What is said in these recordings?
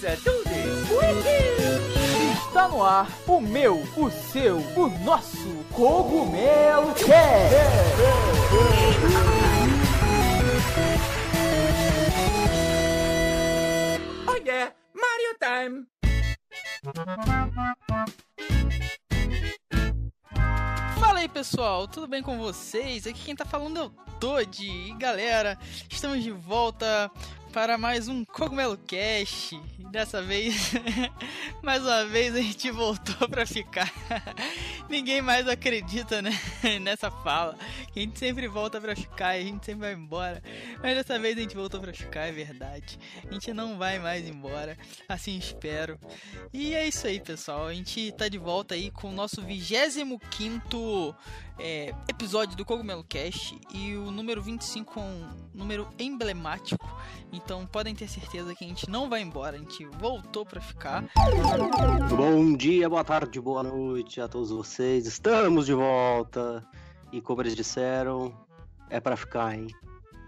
pizza tudes. Está no ar o meu, o seu, o nosso Cogumelo Cast. Oh yeah, Mario time! Fala aí pessoal, tudo bem com vocês? Aqui quem tá falando é o Todd. E galera, estamos de volta para mais um Cogumelo Cash. Dessa vez, mais uma vez a gente voltou para ficar. Ninguém mais acredita né, nessa fala. A gente sempre volta para ficar e a gente sempre vai embora. Mas dessa vez a gente voltou para ficar, é verdade. A gente não vai mais embora, assim espero. E é isso aí, pessoal. A gente tá de volta aí com o nosso 25 é, episódio do Cogumelo Cast e o número 25 é um número emblemático. Então podem ter certeza que a gente não vai embora, a gente voltou para ficar. Bom dia, boa tarde, boa noite a todos vocês. Estamos de volta. E como eles disseram, é para ficar, hein?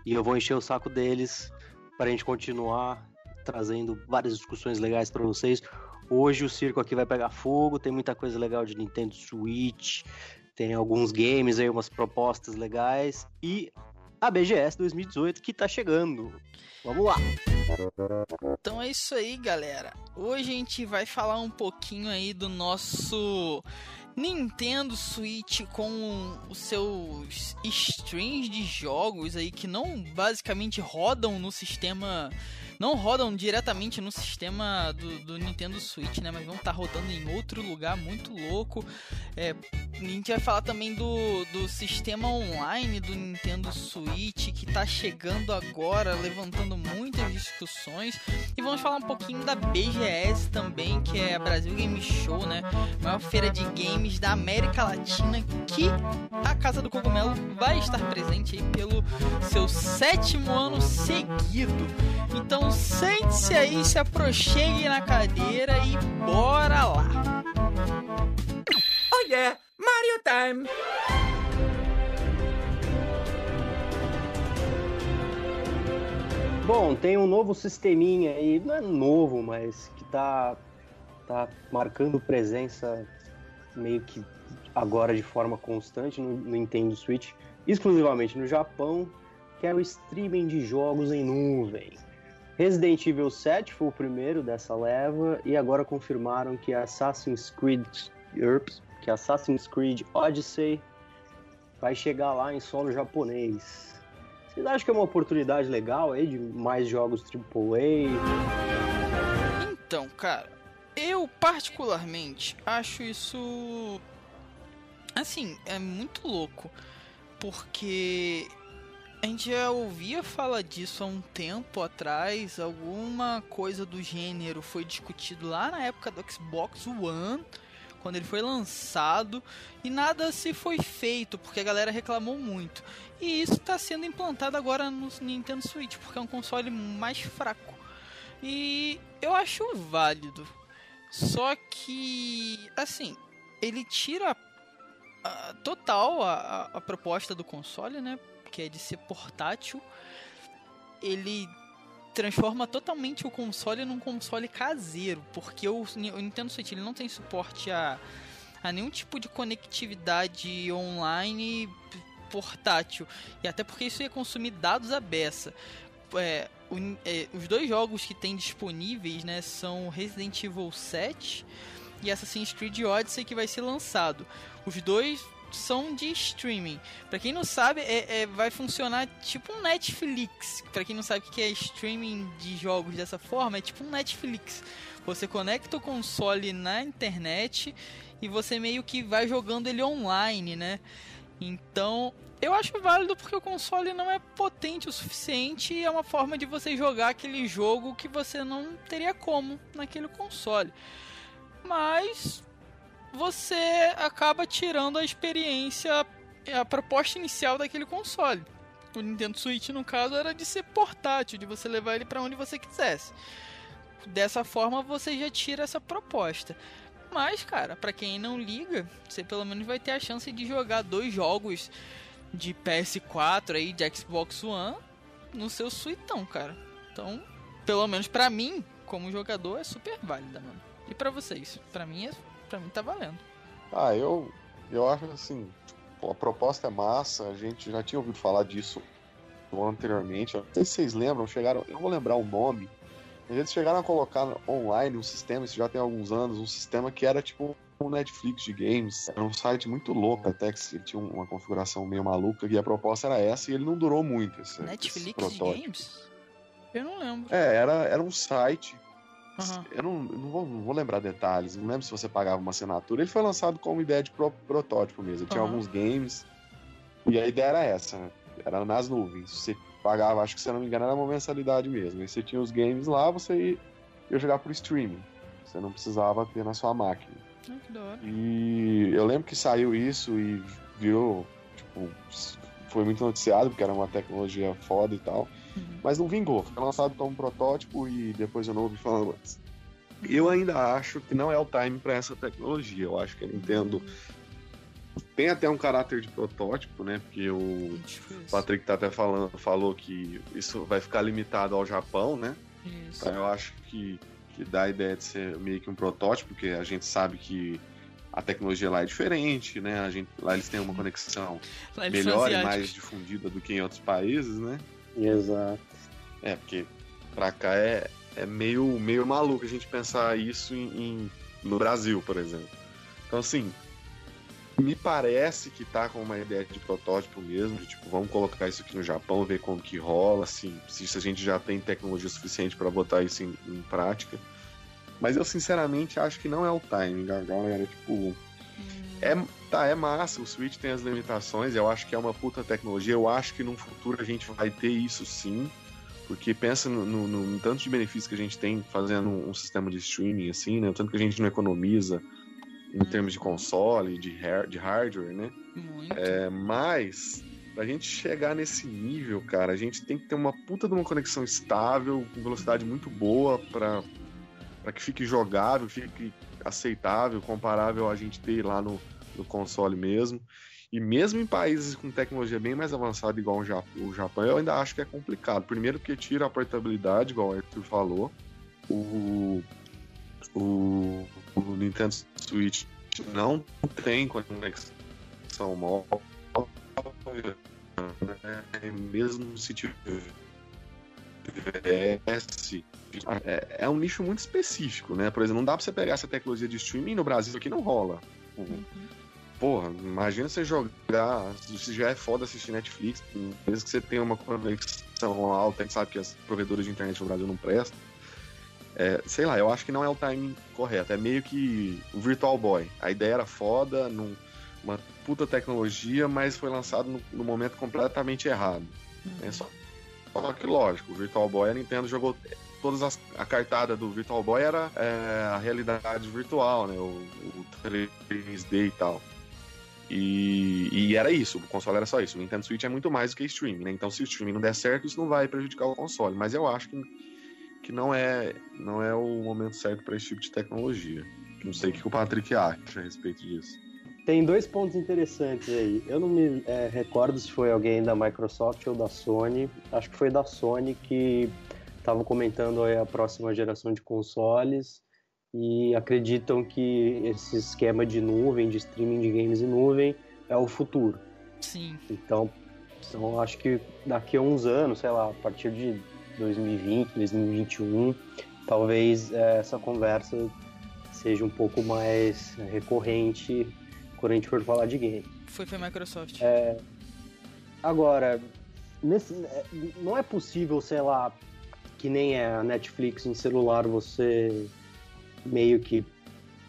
E eu vou encher o saco deles para a gente continuar trazendo várias discussões legais para vocês. Hoje o circo aqui vai pegar fogo, tem muita coisa legal de Nintendo Switch, tem alguns games aí, umas propostas legais e a BGS 2018 que tá chegando. Vamos lá. Então é isso aí, galera. Hoje a gente vai falar um pouquinho aí do nosso Nintendo Switch com os seus streams de jogos aí que não basicamente rodam no sistema não rodam diretamente no sistema do, do Nintendo Switch, né? Mas vão estar tá rodando em outro lugar muito louco. É, a gente vai falar também do, do sistema online do Nintendo Switch que está chegando agora, levantando muitas discussões. E vamos falar um pouquinho da BGS também, que é a Brasil Game Show, né? Maior feira de games da América Latina que a Casa do Cogumelo vai estar presente aí pelo seu sétimo ano seguido. Então sente-se aí, se aproxime na cadeira e bora lá! Oh yeah, Mario time! Bom, tem um novo sisteminha aí, não é novo, mas que tá, tá marcando presença meio que agora de forma constante no, no Nintendo Switch, exclusivamente no Japão, que é o streaming de jogos em nuvem. Resident Evil 7 foi o primeiro dessa leva e agora confirmaram que Assassin's Creed Ups, que Assassin's Creed Odyssey vai chegar lá em solo japonês. Vocês acham que é uma oportunidade legal aí de mais jogos AAA? Então, cara, eu particularmente acho isso assim, é muito louco, porque a gente já ouvia falar disso há um tempo atrás, alguma coisa do gênero foi discutido lá na época do Xbox One, quando ele foi lançado, e nada se foi feito, porque a galera reclamou muito. E isso está sendo implantado agora no Nintendo Switch, porque é um console mais fraco. E eu acho válido. Só que, assim, ele tira a, total a, a, a proposta do console, né? Que é de ser portátil, ele transforma totalmente o console num console caseiro, porque o, Nintendo Switch ele não tem suporte a, a nenhum tipo de conectividade online portátil, e até porque isso ia consumir dados à beça. É, o, é, os dois jogos que tem disponíveis né, são Resident Evil 7 e Assassin's Creed Odyssey que vai ser lançado. Os dois são de streaming. Para quem não sabe, é, é, vai funcionar tipo um Netflix. Para quem não sabe o que é streaming de jogos dessa forma, é tipo um Netflix. Você conecta o console na internet e você meio que vai jogando ele online, né? Então, eu acho válido porque o console não é potente o suficiente e é uma forma de você jogar aquele jogo que você não teria como naquele console. Mas você acaba tirando a experiência, a proposta inicial daquele console. O Nintendo Switch, no caso, era de ser portátil, de você levar ele para onde você quisesse. Dessa forma, você já tira essa proposta. Mas, cara, para quem não liga, você pelo menos vai ter a chance de jogar dois jogos de PS4 aí, de Xbox One, no seu suitão, cara. Então, pelo menos para mim, como jogador é super válida, mano. E pra vocês? Pra mim, é, pra mim tá valendo. Ah, eu, eu acho assim, a proposta é massa, a gente já tinha ouvido falar disso anteriormente. Não sei se vocês lembram, chegaram, eu não vou lembrar o nome, eles chegaram a colocar online um sistema, isso já tem alguns anos, um sistema que era tipo um Netflix de games. Era um site muito louco, até que tinha uma configuração meio maluca, e a proposta era essa, e ele não durou muito. Esse, Netflix esse de games? Eu não lembro. É, era, era um site. Eu não, não, vou, não vou lembrar detalhes, não lembro se você pagava uma assinatura. Ele foi lançado como ideia de pro- protótipo mesmo. Tinha Aham. alguns games. E a ideia era essa, né? Era nas nuvens. Você pagava, acho que se eu não me engano, era uma mensalidade mesmo. Aí você tinha os games lá, você ia, ia jogar por streaming. Você não precisava ter na sua máquina. Ah, que da hora. E eu lembro que saiu isso e virou, tipo, foi muito noticiado, porque era uma tecnologia foda e tal. Uhum. Mas não vingou. Foi lançado como protótipo e depois eu não ouvi falando mais. Eu ainda acho que não é o time para essa tecnologia. Eu acho que a Nintendo tem até um caráter de protótipo, né? Porque o. Patrick tá até falando, falou que isso vai ficar limitado ao Japão, né? Isso. Então eu acho que, que dá a ideia de ser meio que um protótipo, porque a gente sabe que a tecnologia lá é diferente, né? A gente, lá eles têm uma conexão melhor e mais difundida do que em outros países, né? Exato. É, porque pra cá é, é meio, meio maluco a gente pensar isso em, em- no Brasil, por exemplo. Então, assim, me parece que tá com uma ideia de protótipo mesmo, de tipo, vamos colocar isso aqui no Japão, ver como que rola, assim, se, se a gente já tem tecnologia suficiente para botar isso em, em prática. Mas eu, sinceramente, acho que não é o timing, a galera, tipo, Hum, é, tá, é massa, o Switch tem as limitações, eu acho que é uma puta tecnologia, eu acho que no futuro a gente vai ter isso sim, porque pensa no, no- no tanto de benefícios que a gente tem fazendo um, um sistema de streaming assim, né, o tanto que a gente não economiza em termos de console, de, har- de hardware, né, Muito. é, mas pra gente chegar nesse nível, cara, a gente tem que ter uma puta de uma conexão estável, com velocidade muito boa pra, pra que fique jogável, fique aceitável, comparável a gente ter lá no, no console mesmo. E mesmo em países com tecnologia bem mais avançada, igual o Ja- o Japão, eu ainda acho que é complicado. Primeiro porque tira a portabilidade, igual o Arthur falou. O, o, o Nintendo Switch não tem conexão móvel. né? Mesmo se tivesse. É, é um nicho muito específico, né? Por exemplo, não dá pra você pegar essa tecnologia de streaming no Brasil, aqui não rola. Uhum. Porra, imagina você jogar. Se já é foda assistir Netflix, mesmo que você tenha uma conexão alta, a gente sabe que as provedoras de internet no Brasil não prestam. É, sei lá, eu acho que não é o timing correto. É meio que o Virtual Boy. A ideia era foda, num- uma puta tecnologia, mas foi lançado no, no momento completamente errado. É só, só que lógico, o Virtual Boy a Nintendo jogou todas as a cartada do Virtual Boy era é, a realidade virtual, né? O, o 3D e tal. E, e era isso, o console era só isso. O Nintendo Switch é muito mais do que streaming, né? Então se o streaming não der certo, isso não vai prejudicar o console. Mas eu acho que, que não, é, não é o momento certo para esse tipo de tecnologia. Não sei o que o Patrick acha a respeito disso. Tem dois pontos interessantes aí. Eu não me é, recordo se foi alguém da Microsoft ou da Sony. Acho que foi da Sony que estava comentando a próxima geração de consoles e acreditam que esse esquema de nuvem, de streaming de games em nuvem, é o futuro. Sim. Então, então acho que daqui a uns anos, sei lá, a partir de 2020, 2021, talvez é, essa conversa seja um pouco mais recorrente quando a gente for falar de game. Foi pra Microsoft. É, agora, nesse- é, não é possível, sei lá, que nem é a Netflix em celular, você meio que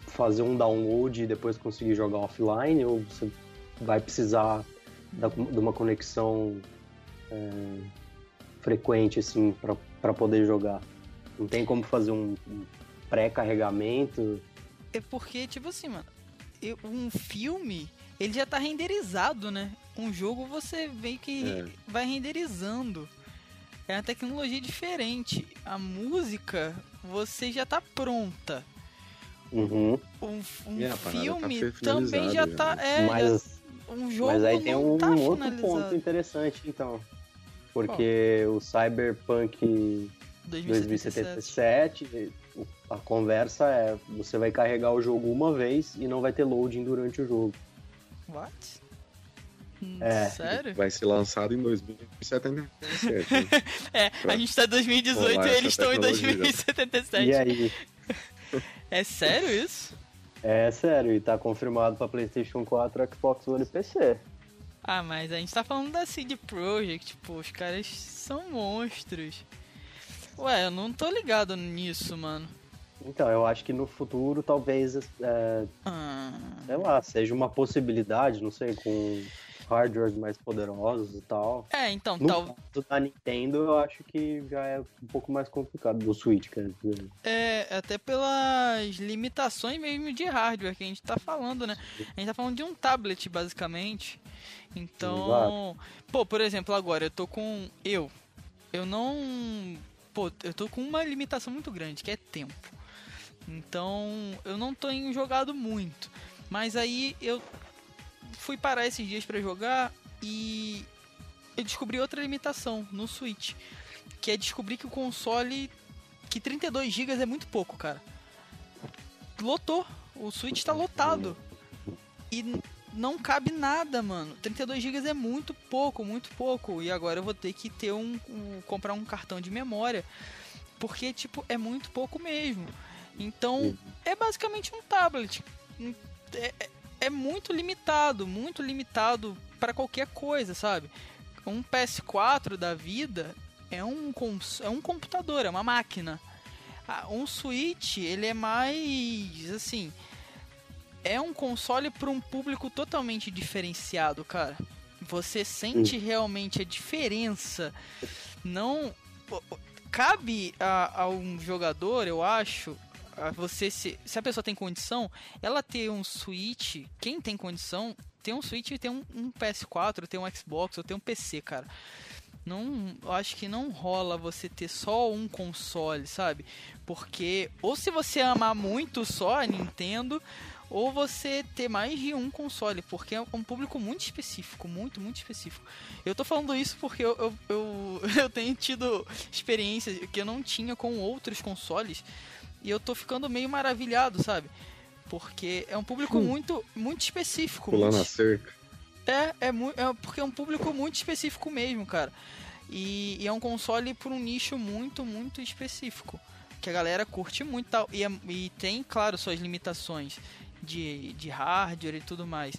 fazer um download e depois conseguir jogar offline, ou você vai precisar da- de uma conexão é, frequente, assim, para poder jogar? Não tem como fazer um, pré-carregamento? É porque, tipo assim, mano, um filme, ele já tá renderizado, né? Um jogo você vê que É. vai renderizando. É uma tecnologia diferente. A música, você já tá pronta. Uhum. Um, um É, parada filme tá também já finalizada tá. já, É, Mas já- um jogo Mas aí tem um tá outro finalizado. ponto interessante, então. Porque o Cyberpunk 2077. 2077 a conversa é: você vai carregar o jogo uma vez e não vai ter loading durante o jogo. What? Hum, É. Sério? Vai ser lançado em 2077. né? É, a gente tá em 2018 Rolar e eles estão em tecnologia. 2077. E aí? É sério isso? É sério, e tá confirmado pra PlayStation 4, Xbox One e PC. Ah, mas a gente tá falando da CD Projekt, pô, os caras são monstros. Ué, eu não tô ligado nisso, mano. Então, eu acho que no futuro talvez, é, Ah, sei lá, seja uma possibilidade, não sei, com hardwares mais poderosos e tal. é, então, No tal, caso da Nintendo, eu acho que já é um pouco mais complicado, do Switch, quer dizer. é, até pelas limitações mesmo de hardware que a gente tá falando, né? A gente tá falando de um tablet, basicamente. Então, pô, por exemplo, agora eu tô com. Eu. Eu não. Pô, eu tô com uma limitação muito grande, que é tempo. Então, eu não tenho jogado muito. Mas aí eu fui parar esses dias pra jogar e eu descobri outra limitação no Switch, que é descobrir que o console que 32 GB é muito pouco, cara. Lotou, o Switch tá lotado. E não cabe nada, mano. 32 GB é muito pouco, muito pouco. E agora eu vou ter que ter um, um- comprar um cartão de memória, porque tipo é muito pouco mesmo. Então é basicamente um tablet. Hum, É, é- é muito limitado, muito limitado para qualquer coisa, sabe? Um PS4 da vida é um, é um computador, é uma máquina. Ah, Um Switch, ele é mais assim, é um console para um público totalmente diferenciado, cara. Você sente realmente a diferença. Não cabe a, a um jogador, eu acho, você se, se a pessoa tem condição, ela ter um Switch, quem tem condição, ter um Switch e ter um, um PS4, ter um Xbox ou ter um PC, cara. Não, eu acho que não rola você ter só um console, sabe? Porque ou se você amar muito só a Nintendo, ou você ter mais de um console, porque é um público muito específico, muito, muito específico. Eu tô falando isso porque eu, eu, eu, eu tenho tido experiências que eu não tinha com outros consoles, e eu tô ficando meio maravilhado, sabe? Porque é um público muito, muito específico. Pulando muito a cerca. é, é, é porque é um público muito específico mesmo, cara. E, e é um console por um nicho muito, muito específico. Que a galera curte muito e tal. E, é- e tem, claro, suas limitações de, de hardware e tudo mais.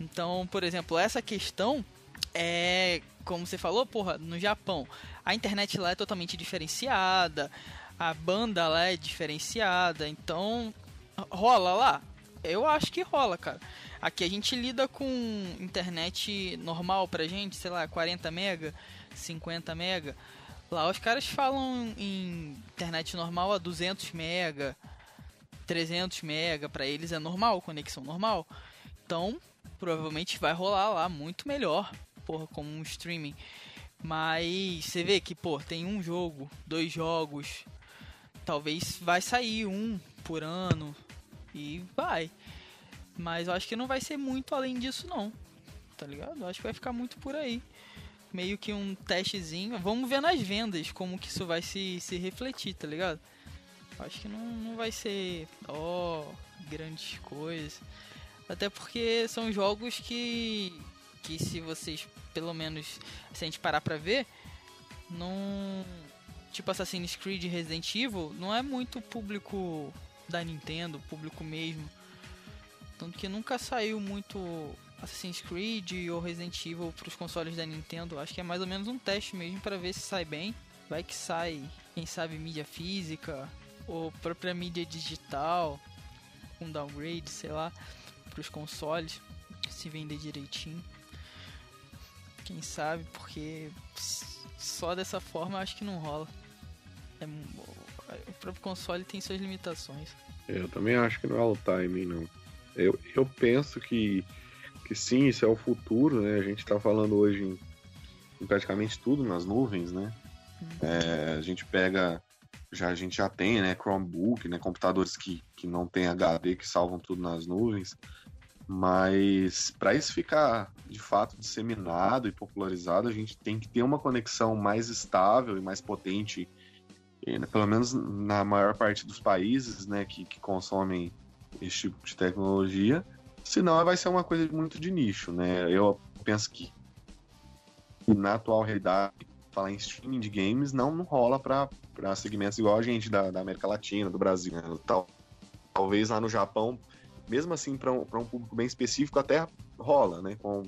Então, por exemplo, essa questão é, como você falou, porra, no Japão, a internet lá é totalmente diferenciada, a banda lá é diferenciada, então rola lá? Eu acho que rola, cara. Aqui a gente lida com internet normal pra gente, sei lá, 40 mega, 50 mega. Lá os caras falam em internet normal a 200 mega, 300 mega, pra eles é normal, conexão normal. Então, provavelmente vai rolar lá muito melhor, porra, como um streaming. Mas você vê que, pô, tem um jogo, dois jogos, talvez vai sair um por ano e vai. Mas eu acho que não vai ser muito além disso não. Tá ligado? Eu acho que vai ficar muito por aí. Meio que um testezinho. Vamos ver nas vendas como que isso vai se, se refletir, tá ligado? Eu acho que não, não vai ser, ó, grandes coisas. Até porque são jogos que que se vocês, pelo menos, se a gente parar pra ver, não tipo Assassin's Creed Resident Evil, não é muito público da Nintendo, público mesmo. Tanto que nunca saiu muito Assassin's Creed ou Resident Evil para os consoles da Nintendo. Acho que é mais ou menos um teste mesmo para ver se sai bem. Vai que sai, quem sabe, mídia física ou própria mídia digital, um downgrade, sei lá, para os consoles, se vender direitinho. Quem sabe, porque só dessa forma acho que não rola. É, o próprio console tem suas limitações. Eu também acho que não é o timing, não. Eu, eu penso que, que sim, isso é o futuro, né? A gente tá falando hoje em, em praticamente tudo nas nuvens, né? É, a gente pega, já a gente já tem, né? Chromebook, né? Computadores que, que não tem HD, que salvam tudo nas nuvens. Mas para isso ficar de fato disseminado e popularizado, a gente tem que ter uma conexão mais estável e mais potente pelo menos na maior parte dos países né, que, que consomem esse tipo de tecnologia. Senão vai ser uma coisa muito de nicho, né? Eu penso que na atual realidade, falar em streaming de games não, não rola para segmentos igual a gente da, da América Latina, do Brasil. Né? Tal, talvez lá no Japão, mesmo assim, para um, um público bem específico, até rola, né? Com,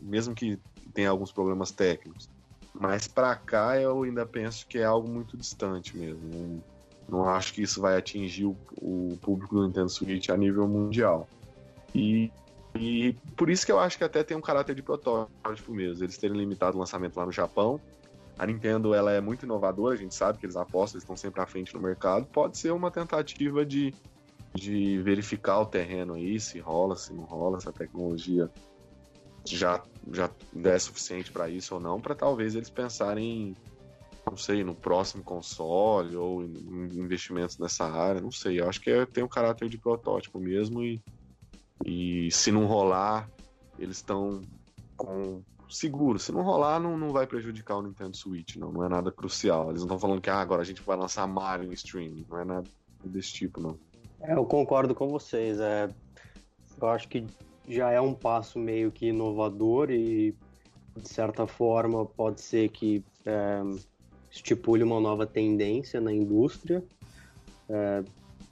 mesmo que tenha alguns problemas técnicos. Mas para cá eu ainda penso que é algo muito distante mesmo. Não, não acho que isso vai atingir o, o, público do Nintendo Switch a nível mundial. E, e por isso que eu acho que até tem um caráter de protótipo mesmo. Eles terem limitado o lançamento lá no Japão. A Nintendo ela é muito inovadora, a gente sabe que eles apostam, eles estão sempre à frente no mercado. Pode ser uma tentativa de, de verificar o terreno aí, se rola, se não rola, se a tecnologia já, já é suficiente para isso ou não, para talvez eles pensarem, não sei, no próximo console ou investimentos nessa área, não sei. Eu acho que é, tem um caráter de protótipo mesmo e, e se não rolar, eles estão com seguro. Se não rolar, não, não vai prejudicar o Nintendo Switch, não. Não é nada crucial. Eles não estão falando que ah, agora a gente vai lançar Mario em streaming. Não é nada desse tipo, não. É, eu concordo com vocês. É, eu acho que já é um passo meio que inovador e, de certa forma, pode ser que é, estipule uma nova tendência na indústria. É,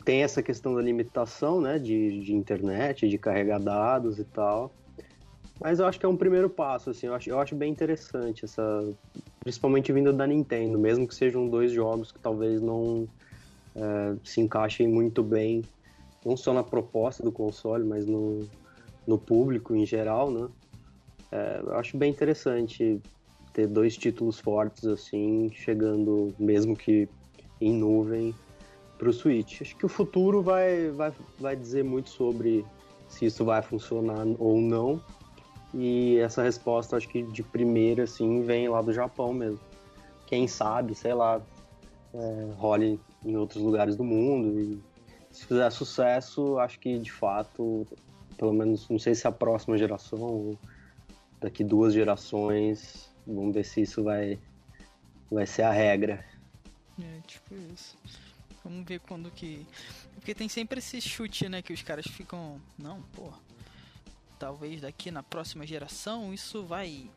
tem essa questão da limitação né, de, de internet, de carregar dados e tal. Mas eu acho que é um primeiro passo, assim, eu acho, eu acho bem interessante essa. Principalmente vindo da Nintendo, mesmo que sejam dois jogos que talvez não é, se encaixem muito bem, não só na proposta do console, mas no, no público em geral, né? É, eu acho bem interessante ter dois títulos fortes assim, chegando, mesmo que em nuvem, para o Switch. Acho que o futuro vai, vai, vai dizer muito sobre se isso vai funcionar ou não. E essa resposta, acho que de primeira, assim, vem lá do Japão mesmo. Quem sabe, sei lá, é, role em outros lugares do mundo. E se fizer sucesso, acho que de fato pelo menos, não sei se a próxima geração daqui duas gerações, vamos ver se isso vai, vai ser a regra. É, tipo isso. Vamos ver quando que. Porque tem sempre esse chute, né? Que os caras ficam. Não, pô. Talvez daqui na próxima geração isso vai.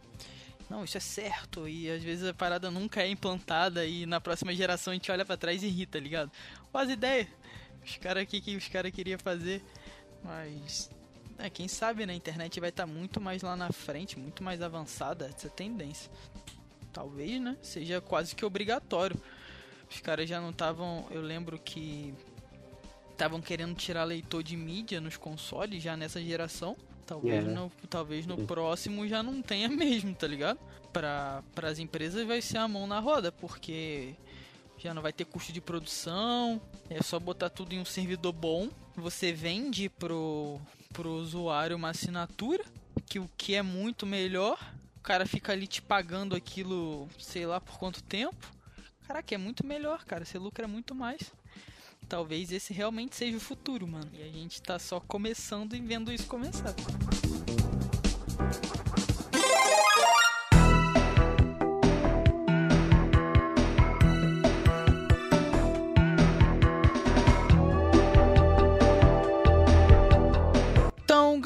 Não, isso é certo. E às vezes a parada nunca é implantada e na próxima geração a gente olha para trás e ri, tá ligado? Quase ideia. Os caras aqui que os caras queriam fazer. Mas é, quem sabe né, a internet vai estar tá muito mais lá na frente, muito mais avançada essa tendência. Talvez, né? Seja quase que obrigatório. Os caras já não estavam. Eu lembro que estavam querendo tirar leitor de mídia nos consoles já nessa geração. Talvez, yeah. no, talvez no próximo já não tenha mesmo, tá ligado? Para as empresas vai ser a mão na roda, porque já não vai ter custo de produção, é só botar tudo em um servidor bom. Você vende pro, pro usuário uma assinatura, que o que é muito melhor. O cara fica ali te pagando aquilo, sei lá por quanto tempo. Caraca, é muito melhor, cara. Você lucra muito mais. Talvez esse realmente seja o futuro, mano. E a gente tá só começando e vendo isso começar.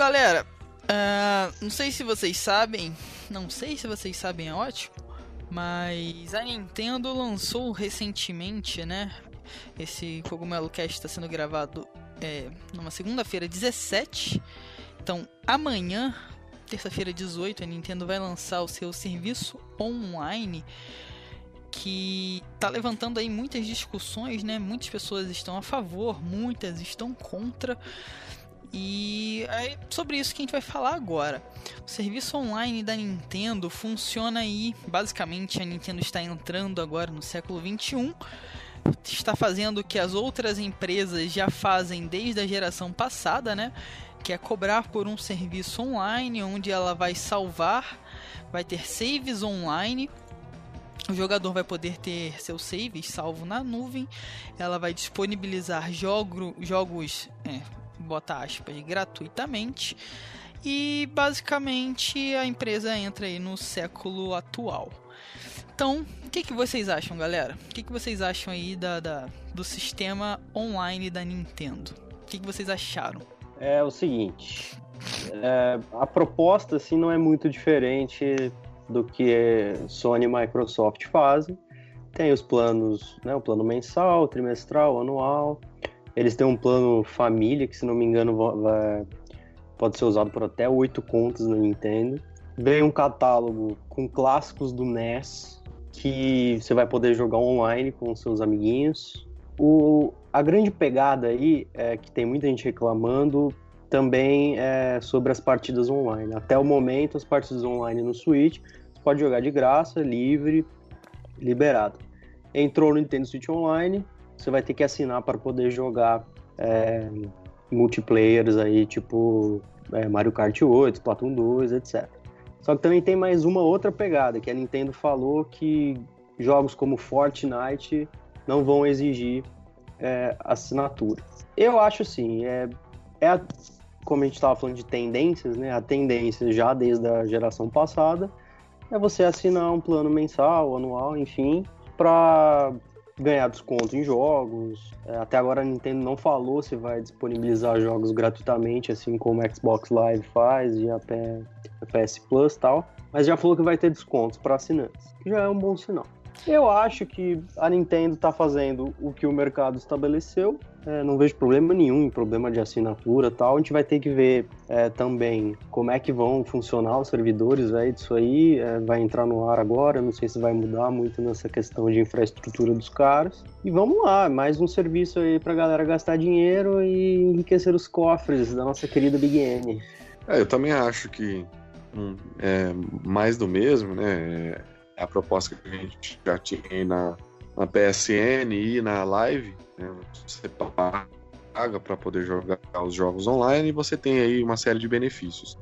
Galera, uh, não sei se vocês sabem, não sei se vocês sabem, é ótimo, mas a Nintendo lançou recentemente, né? Esse Cogumelo Cast está sendo gravado é, numa segunda-feira 17. Então, amanhã, terça-feira 18, a Nintendo vai lançar o seu serviço online que tá levantando aí muitas discussões, né? Muitas pessoas estão a favor, muitas estão contra. E é sobre isso que a gente vai falar agora. O serviço online da Nintendo funciona aí. Basicamente, a Nintendo está entrando agora no século 21 está fazendo o que as outras empresas já fazem desde a geração passada, né? Que é cobrar por um serviço online onde ela vai salvar, vai ter saves online. O jogador vai poder ter seus saves salvo na nuvem. Ela vai disponibilizar jogo, jogos é, bota aspas, gratuitamente. E basicamente a empresa entra aí no século atual. Então, o que, que vocês acham, galera? O que, que vocês acham aí da, da do sistema online da Nintendo? O que, que vocês acharam? É o seguinte, é, a proposta assim não é muito diferente do que Sony e Microsoft fazem. Tem os planos, né, o plano mensal, trimestral, anual. Eles têm um plano família que, se não me engano, vai, pode ser usado por até oito contas na Nintendo. Vem um catálogo com clássicos do NES que você vai poder jogar online com seus amiguinhos. O, a grande pegada aí é que tem muita gente reclamando também é sobre as partidas online. Até o momento, as partidas online no Switch você pode jogar de graça, livre, liberado. Entrou no Nintendo Switch Online, você vai ter que assinar para poder jogar é, multiplayers aí, tipo é, Mario Kart 8, Splatoon 2, etc. Só que também tem mais uma outra pegada, que a Nintendo falou que jogos como Fortnite não vão exigir é, assinatura. Eu acho assim, é, é a, como a gente estava falando de tendências, né? A tendência já desde a geração passada é você assinar um plano mensal, anual, enfim, para ganhar desconto em jogos. É, até agora a Nintendo não falou se vai disponibilizar jogos gratuitamente, assim como o Xbox Live faz e a PS Plus tal. Mas já falou que vai ter descontos para assinantes, que já é um bom sinal. Eu acho que a Nintendo está fazendo o que o mercado estabeleceu. É, não vejo problema nenhum em problema de assinatura tal. A gente vai ter que ver é, também como é que vão funcionar os servidores véio, disso aí. É, vai entrar no ar agora. Não sei se vai mudar muito nessa questão de infraestrutura dos caras. E vamos lá, mais um serviço aí pra galera gastar dinheiro e enriquecer os cofres da nossa querida Big N. É, eu também acho que hum, é mais do mesmo, né? A proposta que a gente já tinha na, na PSN e na Live, né? você paga para poder jogar os jogos online e você tem aí uma série de benefícios.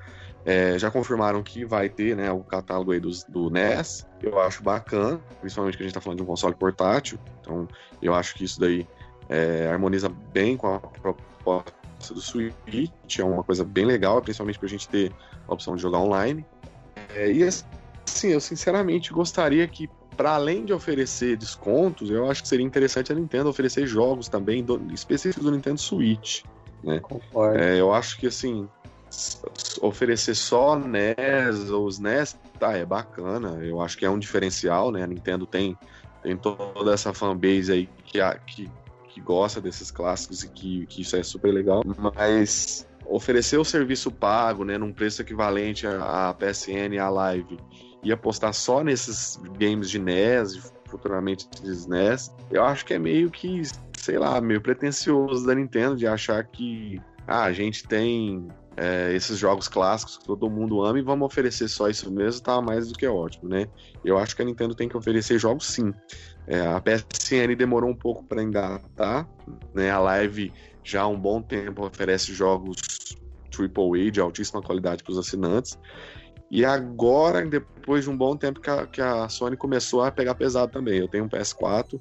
É, já confirmaram que vai ter né, o catálogo aí do, NES, eu acho bacana, principalmente que a gente está falando de um console portátil, então eu acho que isso daí é, harmoniza bem com a proposta do Switch, é uma coisa bem legal, principalmente para a gente ter a opção de jogar online. É, e Sim, eu sinceramente gostaria que, para além de oferecer descontos, eu acho que seria interessante a Nintendo oferecer jogos também do, específicos do Nintendo Switch. Né? Concordo. É, eu acho que assim oferecer só NES ou os NES, tá, é bacana. Eu acho que é um diferencial, né? A Nintendo tem, tem toda essa fanbase aí que, que, que gosta desses clássicos e que, que isso é super legal. Mas oferecer o serviço pago, né, num preço equivalente à PSN e à Live e apostar só nesses games de NES, futuramente de SNES, eu acho que é meio que, sei lá, meio pretencioso da Nintendo de achar que ah, a gente tem é, esses jogos clássicos que todo mundo ama e vamos oferecer só isso mesmo, tá mais do que ótimo, né? Eu acho que a Nintendo tem que oferecer jogos sim. É, a PSN demorou um pouco para engatar, né? A Live já há um bom tempo oferece jogos AAA de altíssima qualidade para os assinantes. E agora, depois de um bom tempo que a, que a, Sony começou a pegar pesado também. Eu tenho um PS4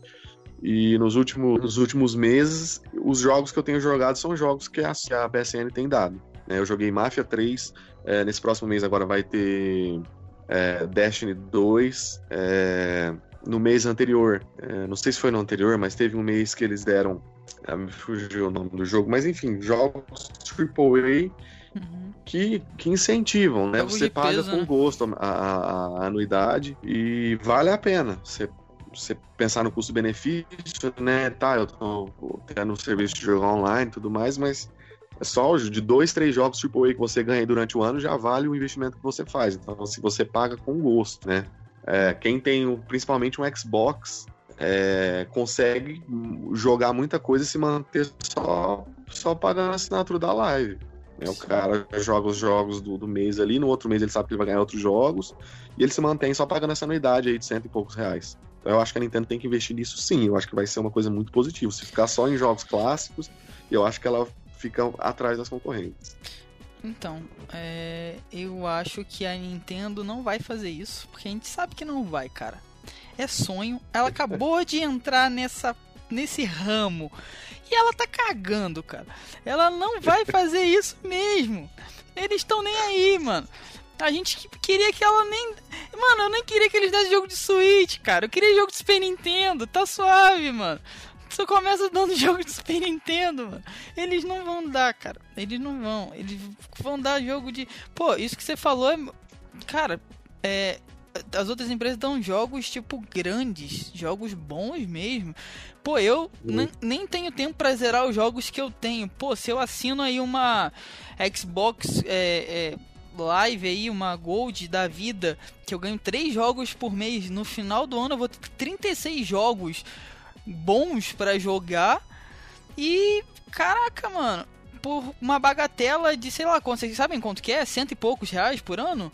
e nos últimos, nos últimos meses, os jogos que eu tenho jogado são jogos que a, que a PSN tem dado. Né? Eu joguei Mafia 3, é, nesse próximo mês agora vai ter é, Destiny 2. É, no mês anterior, é, não sei se foi no anterior, mas teve um mês que eles deram. Ah, me fugiu o nome do jogo, mas enfim, jogos AAA uhum. Que, que incentivam, né? Você paga peso, com né? gosto a, a, a, anuidade e vale a pena. Você, você pensar no custo-benefício, né? Tá, eu tô tendo um serviço de jogo online e tudo mais, mas é só de dois, três jogos tipo aí que você ganha durante o ano já vale o investimento que você faz. Então, se você paga com gosto, né? É, quem tem principalmente um Xbox é, consegue jogar muita coisa e se manter só, só pagando a assinatura da live. Né? O cara joga os jogos do, do, mês ali, no outro mês ele sabe que ele vai ganhar outros jogos, e ele se mantém só pagando essa anuidade aí de cento e poucos reais. Então eu acho que a Nintendo tem que investir nisso sim, eu acho que vai ser uma coisa muito positiva. Se ficar só em jogos clássicos, eu acho que ela fica atrás das concorrentes. Então, é, eu acho que a Nintendo não vai fazer isso, porque a gente sabe que não vai, cara. É sonho. Ela acabou de entrar nessa nesse ramo e ela tá cagando, cara. Ela não vai fazer isso mesmo. Eles estão nem aí, mano. A gente que- queria que ela nem. Mano, eu nem queria que eles dessem jogo de Switch, cara. Eu queria jogo de Super Nintendo. Tá suave, mano. Só começa dando jogo de Super Nintendo, mano. Eles não vão dar, cara. Eles não vão. Eles vão dar jogo de. Pô, isso que você falou é. Cara, é. As outras empresas dão jogos, tipo, grandes. Jogos bons mesmo. Pô, eu nem- nem tenho tempo pra zerar os jogos que eu tenho. Pô, se eu assino aí uma Xbox é, é, Live aí, uma Gold da vida, que eu ganho 3 jogos por mês, no final do ano eu vou ter 36 jogos bons pra jogar. E, caraca, mano, por uma bagatela de, sei lá, quanto, vocês sabem quanto que é? Cento e poucos reais por ano?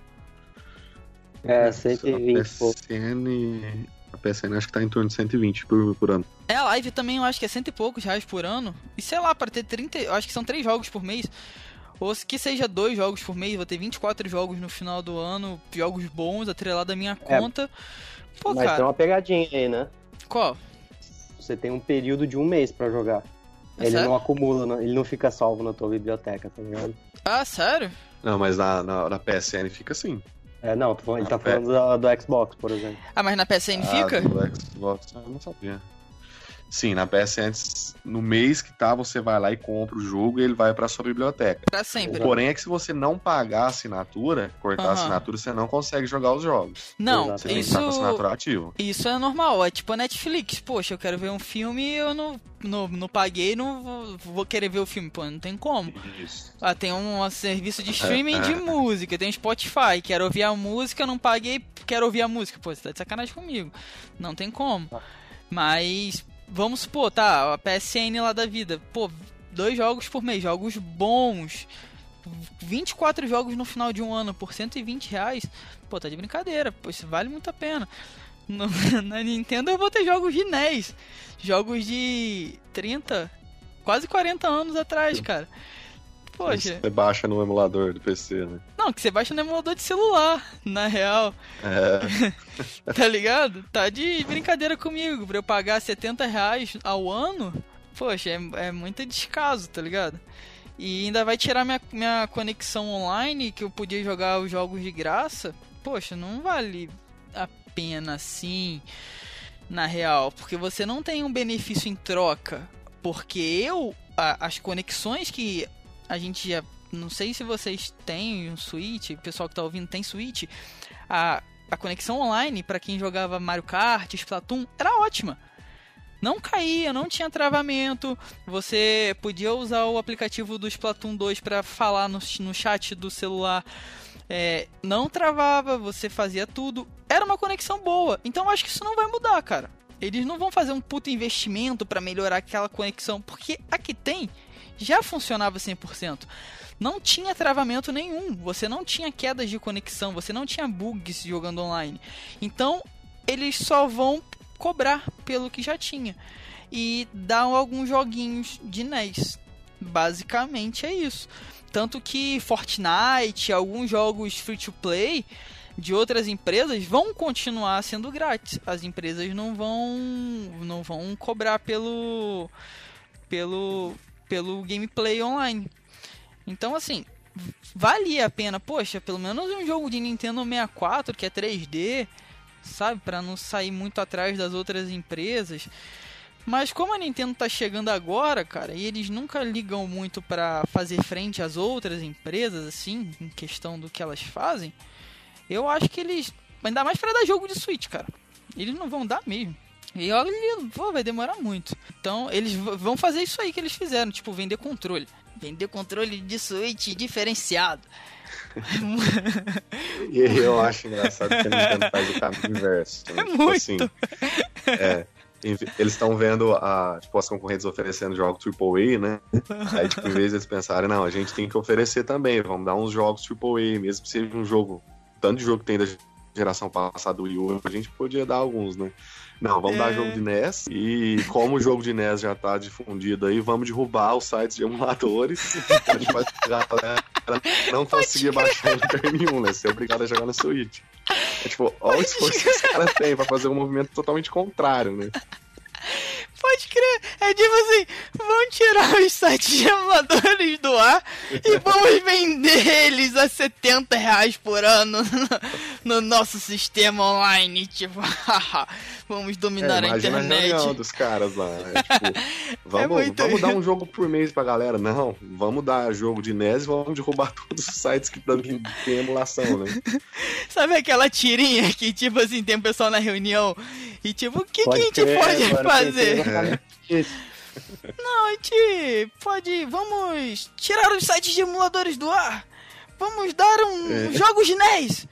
É, A 120 e pouco. PSN, a PSN acho que tá em torno de 120 por, por ano. É, a live também eu acho que é cento e poucos reais por ano. E sei lá, para ter 30. Eu acho que são três jogos por mês. Ou se que seja dois jogos por mês, vou ter 24 jogos no final do ano, jogos bons, atrelado à minha É. conta. Pô, Mas cara, tem uma pegadinha aí, né? qual? Você tem um período de um mês pra jogar. É ele sério? não acumula, ele não fica salvo na tua biblioteca, tá ligado? Ah, sério? Não, mas na, na, na PSN fica assim. É, não, ele tá falando do, do Xbox, por exemplo. Ah, mas na PSN Ah, fica? do Xbox, eu não sabia. Sim, na PSN, no mês que tá, você vai lá e compra o jogo e ele vai pra sua biblioteca. Pra sempre. Porém, é que se você não pagar a assinatura, cortar a Aham. assinatura, você não consegue jogar os jogos. Não. Você tem que isso. estar com a assinatura ativa. Isso é normal, é tipo a Netflix. Poxa, eu quero ver um filme eu não, não, não paguei, não vou, vou querer ver o filme. Pô, não tem como. Isso. Ah, tem um serviço de streaming de é. música, tem Spotify, quero ouvir a música, não paguei, quero ouvir a música. Pô, você tá de sacanagem comigo. Não tem como. Mas, vamos supor, tá, a PSN lá da vida. Pô, dois jogos por mês, jogos bons. 24 jogos no final de um ano por 120 reais. Pô, tá de brincadeira. Pô, isso vale muito a pena. No- na Nintendo eu vou ter jogos de NES. Jogos de 30, quase 40 anos atrás, cara. Poxa. Você baixa no emulador do PC, né? Não, que você baixa no emulador de celular, na real. É, Tá ligado? Tá de brincadeira comigo. Pra eu pagar 70 reais ao ano, poxa, é, é muito descaso, tá ligado? E ainda vai tirar minha, minha conexão online, que eu podia jogar os jogos de graça. Poxa, não vale a pena assim, na real. Porque você não tem um benefício em troca. Porque eu, a- as conexões que a gente já. Não sei se vocês têm um Switch, o pessoal que tá ouvindo tem Switch. A, a conexão online para quem jogava Mario Kart, Splatoon, era ótima. Não caía, não tinha travamento. Você podia usar o aplicativo do Splatoon 2 para falar no, no chat do celular. É, não travava, você fazia tudo. Era uma conexão boa. Então eu acho que isso não vai mudar, cara. Eles não vão fazer um puto investimento para melhorar aquela conexão, porque a que tem já funcionava 100%. Não tinha travamento nenhum, você não tinha quedas de conexão, você não tinha bugs jogando online. Então, eles só vão cobrar pelo que já tinha e dar alguns joguinhos de NES. Basicamente é isso. Tanto que Fortnite, alguns jogos free to play de outras empresas vão continuar sendo grátis. As empresas não vão não vão cobrar pelo pelo pelo gameplay online. Então assim, valia a pena, poxa, pelo menos um jogo de Nintendo 64 que é 3D, sabe, Pra não sair muito atrás das outras empresas. Mas como a Nintendo tá chegando agora, cara, e eles nunca ligam muito pra fazer frente às outras empresas assim, em questão do que elas fazem, eu acho que eles ainda mais pra dar jogo de Switch, cara. Eles não vão dar mesmo. E olha, pô, vai demorar muito. Então, eles vão fazer isso aí que eles fizeram, tipo, vender controle. Vender controle de Switch diferenciado. E eu acho engraçado que a Nintendo faz o caminho inverso. né? É Tipo muito. assim, é, eles estão vendo a, tipo, as concorrentes oferecendo jogos AAA, né? Aí, tipo, em vez eles pensarem, não, a gente tem que oferecer também, vamos dar uns jogos AAA, mesmo que seja um jogo, tanto de jogo que tem da geração passada do Wii U, a gente podia dar alguns, né? Não, vamos dar É. jogo de NES e como o jogo de NES já tá difundido aí, vamos derrubar os sites de emuladores a gente vai a galera não conseguir baixar em lugar nenhum, né? Ser obrigado a jogar no Switch. É, tipo, olha o esforço que os caras têm pra fazer um movimento totalmente contrário, né? Pode crer, É tipo assim, vamos tirar os sites de emuladores do ar e vamos vender eles a 70 reais por ano no, no nosso sistema online. Tipo, vamos dominar é, a internet. A dos caras lá. É, tipo, vamos, muito- vamos dar um jogo por mês pra galera. Não, vamos dar jogo de NES e vamos derrubar todos os sites que que tem emulação, né? Sabe aquela tirinha que, tipo assim, tem um pessoal na reunião e tipo, o que, que a gente crer, pode fazer? Isso. Não, a gente pode. Vamos tirar os sites de emuladores do ar. Vamos dar um É. jogos de NES.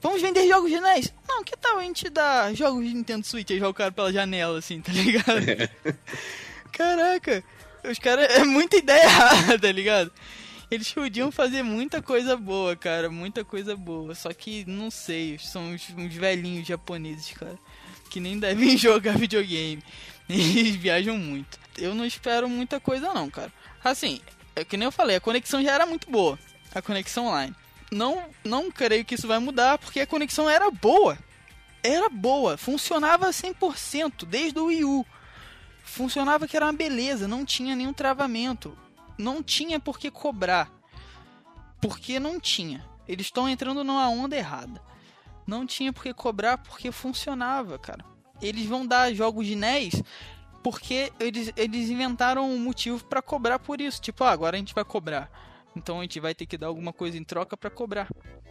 Vamos vender jogos de NES. Não, que tal a gente dar jogos de Nintendo Switch e jogar o cara pela janela, assim, tá ligado? Caraca, os caras. É muita ideia errada, tá ligado? Eles podiam fazer muita coisa boa, cara, muita coisa boa. Só que, não sei, são uns, uns velhinhos japoneses, cara, que nem devem jogar videogame. Eles viajam muito. Eu não espero muita coisa, não, cara. Assim, é que nem eu falei, a conexão já era muito boa. A conexão online. Não, não creio que isso vai mudar, porque a conexão era boa. Era boa, funcionava 100% desde o Wii U. Funcionava que era uma beleza, não tinha nenhum travamento. Não tinha por que cobrar. Porque não tinha. Eles estão entrando numa onda errada. Não tinha por que cobrar porque funcionava, cara. Eles vão dar jogos de NES porque eles, eles inventaram um motivo pra cobrar por isso. Tipo, ah, agora a gente vai cobrar. Então a gente vai ter que dar alguma coisa em troca pra cobrar.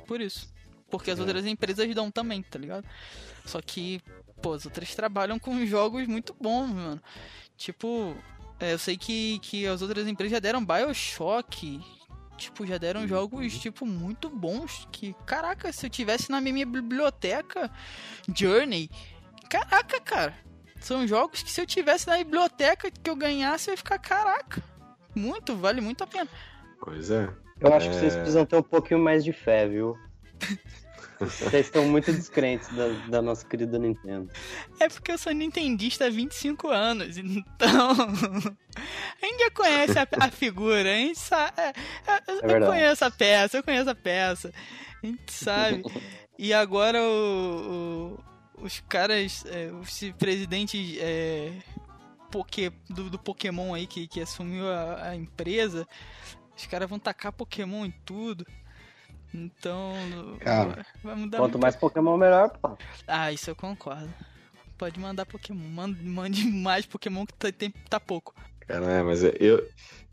Por isso. Porque as É. outras empresas dão também, tá ligado? Só que, pô, as outras trabalham com jogos muito bons, mano. Tipo, é, eu sei que, que as outras empresas já deram Bioshock. Tipo, já deram jogos, tipo, muito bons. Que, caraca, se eu tivesse na minha biblioteca Journey. Caraca, cara. São jogos que se eu tivesse na biblioteca que eu ganhasse, eu ia ficar, caraca. Muito, vale muito a pena. Pois é. Eu acho que É. vocês precisam ter um pouquinho mais de fé, viu? Vocês estão muito descrentes da, da nossa querida Nintendo. É porque eu sou nintendista há 25 anos, então. a gente já conhece a, a figura, a gente sabe. É, é, eu, eu verdade. conheço a peça, eu conheço a peça. A gente sabe. E agora o, o- os caras, é, os presidentes é, Poké, do, do Pokémon aí que, que assumiu a, a empresa, os caras vão tacar Pokémon em tudo. Então. Cara, vai mudar Quanto muito mais Pokémon, melhor, pô. ah, isso eu concordo. Pode mandar Pokémon. Mande, mande mais Pokémon que tá, tem, tá pouco. Cara, é, mas eu,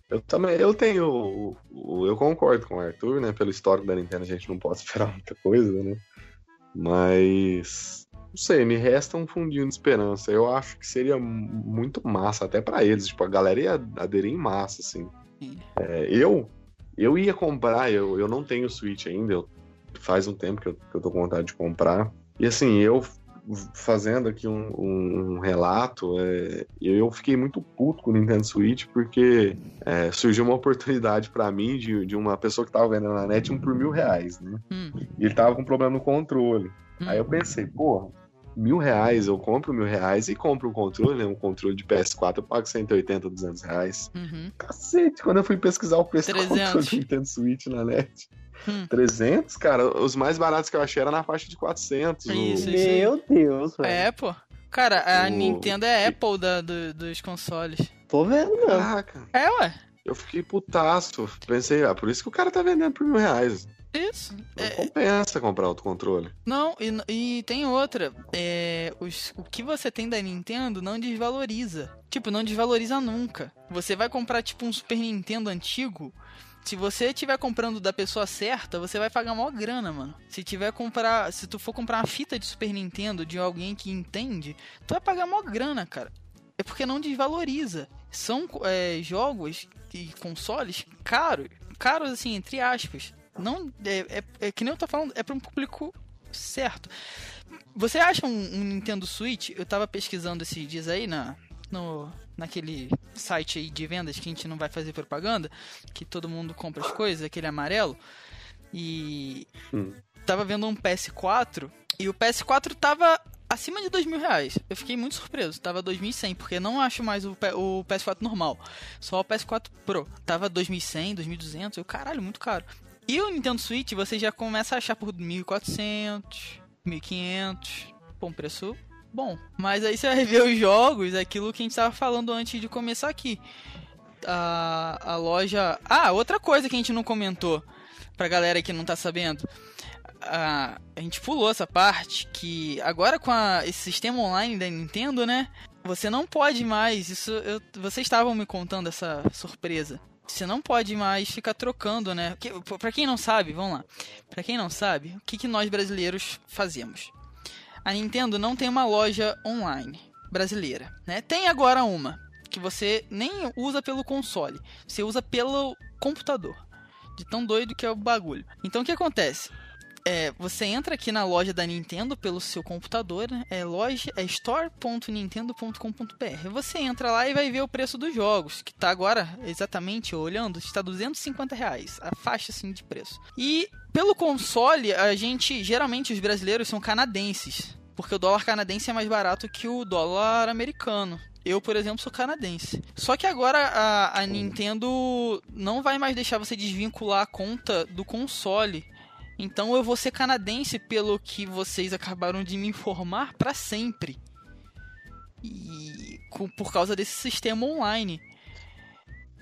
eu também, eu tenho, o- eu concordo com o Arthur, né, pelo histórico da Nintendo a gente não pode esperar muita coisa, né, mas, não sei, me resta um fundinho de esperança, eu acho que seria mu- muito massa, até pra eles, tipo, a galera ia aderir em massa, assim. Sim. É, eu, eu ia comprar, eu, eu não tenho Switch ainda, eu- faz um tempo que eu, que eu tô com vontade de comprar, e assim, eu fazendo aqui um, um- um relato, é, eu fiquei muito puto com o Nintendo Switch porque é, surgiu uma oportunidade pra mim de, de uma pessoa que tava vendendo na net um por mil reais, né? Hum, E ele tava com problema no controle. hum. Aí eu pensei, porra, mil reais, eu compro mil reais e compro um controle, né? Um controle de PS4, eu pago 180, 200 reais. Uhum. Cacete, quando eu fui pesquisar o preço do 300. controle do Nintendo Switch na net. Hum. 300, cara, os mais baratos que eu achei era na faixa de 400. o- Isso, isso aí. Meu Deus, velho. É, pô. Cara, a O- Nintendo é a Apple da, do- dos consoles. Tô vendo. Caraca. É, ué. Eu fiquei putaço. Pensei, ah, por isso que o cara tá vendendo por mil reais. Isso. Não É, compensa comprar outro controle. não, e, e tem outra. É, os- o que você tem da Nintendo não desvaloriza. Tipo, não desvaloriza nunca. Você vai comprar, tipo, um Super Nintendo antigo. Se você estiver comprando da pessoa certa, você vai pagar maior grana, mano. Se tiver comprar, se tu for comprar uma fita de Super Nintendo de alguém que entende, tu vai pagar maior grana, cara. É porque não desvaloriza. São é, jogos e consoles caros, caros assim entre aspas. Não é, é, é que nem eu tô falando, é para um público certo. Você acha um, um Nintendo Switch? Eu tava pesquisando esses dias aí na no naquele site aí de vendas que a gente não vai fazer propaganda, que todo mundo compra as coisas, aquele amarelo. E Hum. tava vendo um PS4 e o PS4 tava acima de dois mil reais. Eu fiquei muito surpreso. Tava 2.100, porque não acho mais o, o PS4 normal. Só o PS4 Pro. Tava 2.100, 2.200. Eu, caralho, muito caro. E o Nintendo Switch você já começa a achar por 1.400, 1.500. Pô, um preço bom. Mas aí você vai ver os jogos, aquilo que a gente tava falando antes de começar aqui. A, a loja. Ah, outra coisa que a gente não comentou, pra galera que não tá sabendo. A, a gente pulou essa parte que agora com a, esse sistema online da Nintendo, né? Você não pode mais. Isso eu, vocês estavam me contando essa surpresa. Você não pode mais ficar trocando, né? Pra quem não sabe, vamos lá. Pra quem não sabe, o que, que nós brasileiros fazemos? A Nintendo não tem uma loja online brasileira, né? Tem agora uma, que você nem usa pelo console, você usa pelo computador. De tão doido que é o bagulho. Então o que acontece? É, você entra aqui na loja da Nintendo pelo seu computador, né? é loja é store.nintendo.com.br. Você entra lá e vai ver o preço dos jogos, que tá agora exatamente olhando, está 250 reais, a faixa assim de preço. E pelo console, a gente geralmente os brasileiros são canadenses, porque o dólar canadense é mais barato que o dólar americano. Eu, por exemplo, sou canadense. Só que agora a, a Nintendo não vai mais deixar você desvincular a conta do console então eu vou ser canadense pelo que vocês acabaram de me informar para sempre. E por causa desse sistema online.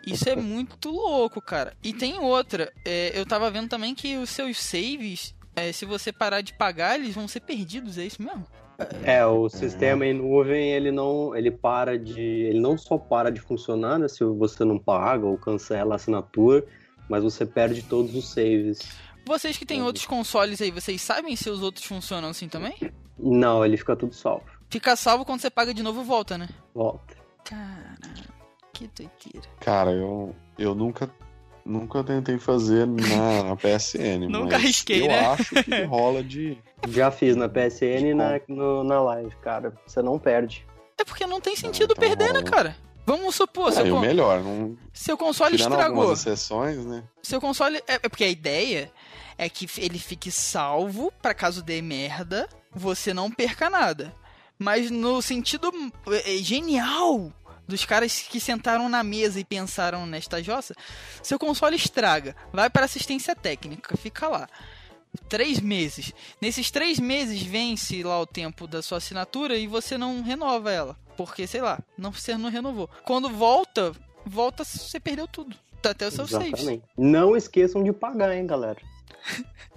Isso é muito louco, cara. E tem outra. É, eu tava vendo também que os seus saves, é, se você parar de pagar, eles vão ser perdidos, é isso mesmo? É, o sistema em nuvem, ele não, ele para de, ele não só para de funcionar, né, se você não paga ou cancela a assinatura, mas você perde todos os saves. Vocês que têm uhum. outros consoles aí, vocês sabem se os outros funcionam assim também? Não, ele fica tudo salvo. Fica salvo quando você paga de novo volta, né? Volta. Cara, que doideira. Cara, eu, eu nunca nunca tentei fazer na, na PSN. nunca arrisquei, eu né? Eu acho que rola de. Já fiz na PSN e na, no, na live, cara. Você não perde. É porque não tem sentido então perder, né, rola. né, cara? Vamos supor, é, seu, con... melhor, não... seu console Tirando estragou. exceções, né? Seu console. É, é porque a ideia é que ele fique salvo para caso dê merda, você não perca nada. Mas no sentido é, é, genial dos caras que sentaram na mesa e pensaram nesta jossa, seu console estraga, vai para assistência técnica, fica lá. Três meses. Nesses três meses vence lá o tempo da sua assinatura e você não renova ela. Porque, sei lá, não, você não renovou. Quando volta, volta, você perdeu tudo. Até os seus saves. Não esqueçam de pagar, hein, galera.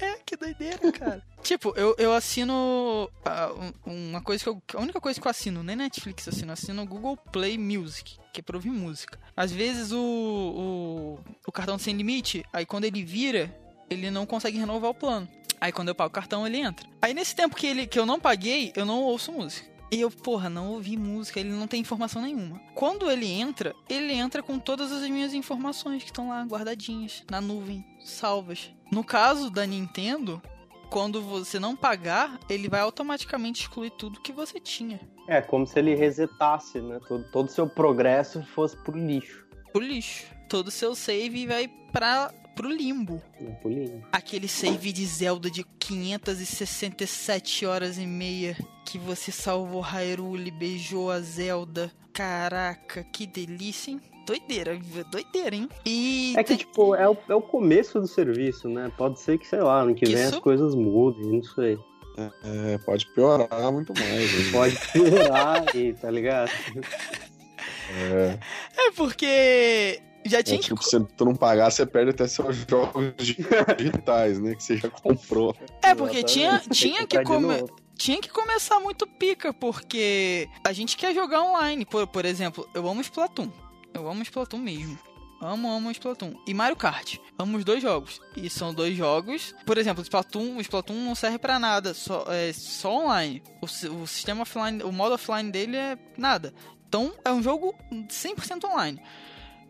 É, que doideira, cara. tipo, eu, eu assino. Uh, uma coisa que eu. A única coisa que eu assino, nem Netflix eu assino, eu assino Google Play Music, que é pra ouvir música. Às vezes o, o, o cartão sem limite, aí quando ele vira, ele não consegue renovar o plano. Aí quando eu pago o cartão, ele entra. Aí nesse tempo que, ele, que eu não paguei, eu não ouço música. E eu, porra, não ouvi música, ele não tem informação nenhuma. Quando ele entra, ele entra com todas as minhas informações que estão lá guardadinhas, na nuvem, salvas. No caso da Nintendo, quando você não pagar, ele vai automaticamente excluir tudo que você tinha. É, como se ele resetasse, né? Todo o seu progresso fosse pro lixo. Pro lixo. Todo o seu save vai pra pro limbo. pro limbo. Aquele save de Zelda de 567 horas e meia que você salvou Hyrule, beijou a Zelda. Caraca, que delícia, hein? Doideira, doideira, hein? E é que, tipo, é o, é o começo do serviço, né? Pode ser que, sei lá, no que, que vem isso? as coisas mudem, não sei. É, pode piorar muito mais. Hein? Pode piorar aí, tá ligado? É. é porque já tinha é, tipo, se tu não pagar, você perde até seus jogos digitais, né? Que você já comprou. É, porque tinha, tinha que comer. Tinha que começar muito pica, porque a gente quer jogar online. Por, por exemplo, eu amo Splatoon. Eu amo Splatoon mesmo. Amo, amo Splatoon. E Mario Kart. Amo os dois jogos. E são dois jogos. Por exemplo, Splatoon, o Splatoon não serve para nada. Só, é só online. O, o sistema offline, o modo offline dele é nada. Então é um jogo 100% online.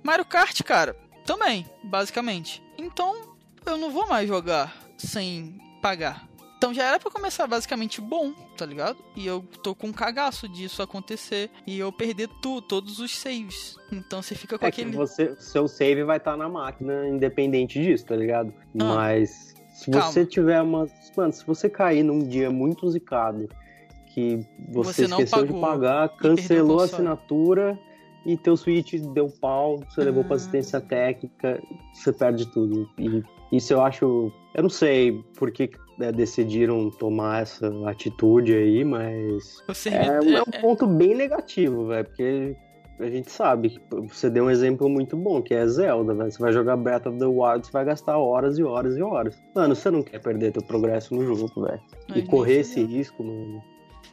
Mario Kart, cara, também, basicamente. Então, eu não vou mais jogar sem pagar. Então já era para começar basicamente bom, tá ligado? E eu tô com um cagaço disso acontecer e eu perder tu, todos os saves. Então você fica com é aquele. Que você, seu save vai estar tá na máquina independente disso, tá ligado? Ah. Mas se Calma. você tiver uma. Mano, se você cair num dia muito zicado que você, você esqueceu de pagar, cancelou a assinatura e teu Switch deu pau, você levou pra assistência ah. técnica, você perde tudo. E isso eu acho. Eu não sei porque né, decidiram tomar essa atitude aí, mas O é, servidor. é um ponto bem negativo, velho, porque a gente sabe que você deu um exemplo muito bom, que é Zelda, velho. Você vai jogar Breath of the Wild, você vai gastar horas e horas e horas. Mano, você não quer perder teu progresso no jogo, velho. E correr esse risco, mano.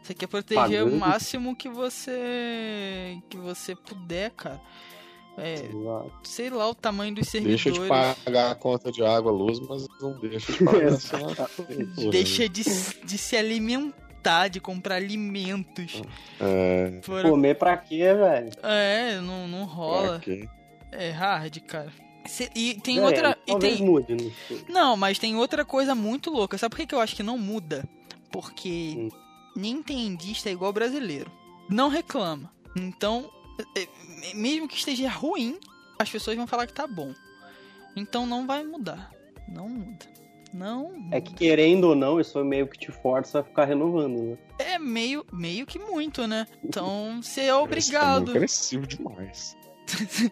Você quer proteger Pagando. o máximo que você que você puder, cara. É, Exato. sei lá o tamanho dos servidores. Deixa de pagar a conta de água, luz, mas não deixa de pagar assinatura. Deixa de, de se alimentar, de comprar alimentos. É, Fora- Comer pra quê, velho? É, não, não rola. É hard, cara. Cê- e tem É, outra. E Talvez tem, mude, não sei. Não, mas tem outra coisa muito louca. Sabe por que, que eu acho que não muda? Porque Hum. Nintendista é igual brasileiro. Não reclama. Então, é, é, mesmo que esteja ruim, as pessoas vão falar que tá bom. Então não vai mudar. Não muda. Não muda. É que querendo ou não, isso meio que te força a ficar renovando, né? É meio, meio que muito, né? Então você é obrigado. muito agressivo demais.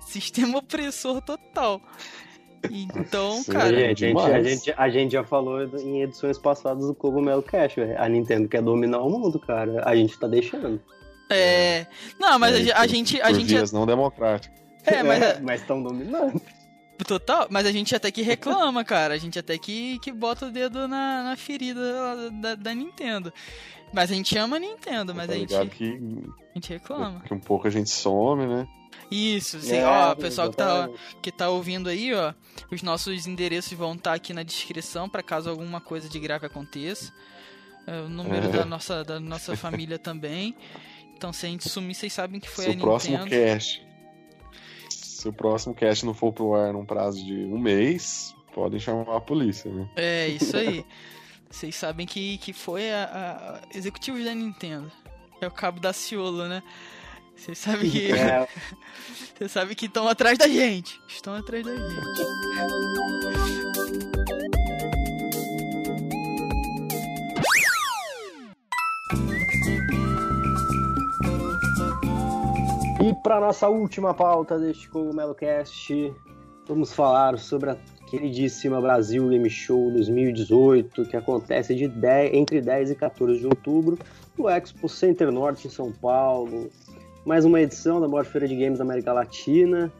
Sistema opressor total. Então, Sim. cara. a, gente, a, gente, a gente já falou em edições passadas do Cogumelo Cash, velho. A Nintendo quer dominar o mundo, cara. A gente tá deixando. É. Não, mas a, É, a por- gente. A por gente vias não democráticas. é, mas estão dominando. Total, mas a gente até que reclama, cara. A gente até que, que bota o dedo na, na ferida da, da Nintendo. Mas a gente ama a Nintendo, mas tá a gente, ligado a que, gente reclama. que um pouco a gente some, né? Isso, sim. É, ó, o pessoal que tá, que tá ouvindo aí, ó, os nossos endereços vão estar aqui na descrição pra caso alguma coisa de grave aconteça. É, o número É. da nossa, da nossa família também. Então, se a gente sumir, vocês sabem que foi Se a o próximo Nintendo. cast. Se o próximo cast não for pro ar num prazo de um mês, podem chamar a polícia, né? É, isso aí. Vocês sabem que, que foi a, a- executivos da Nintendo. É o cabo da Ciolo, né? Vocês sabem que. É, Vocês sabem que estão atrás da gente. Estão atrás da gente. E para nossa última pauta deste Cogumelo Cast, vamos falar sobre a queridíssima Brasil Game Show 2018, que acontece de 10 entre 10 e 14 de outubro, no Expo Center Norte em São Paulo. Mais uma edição da maior feira de games da América Latina,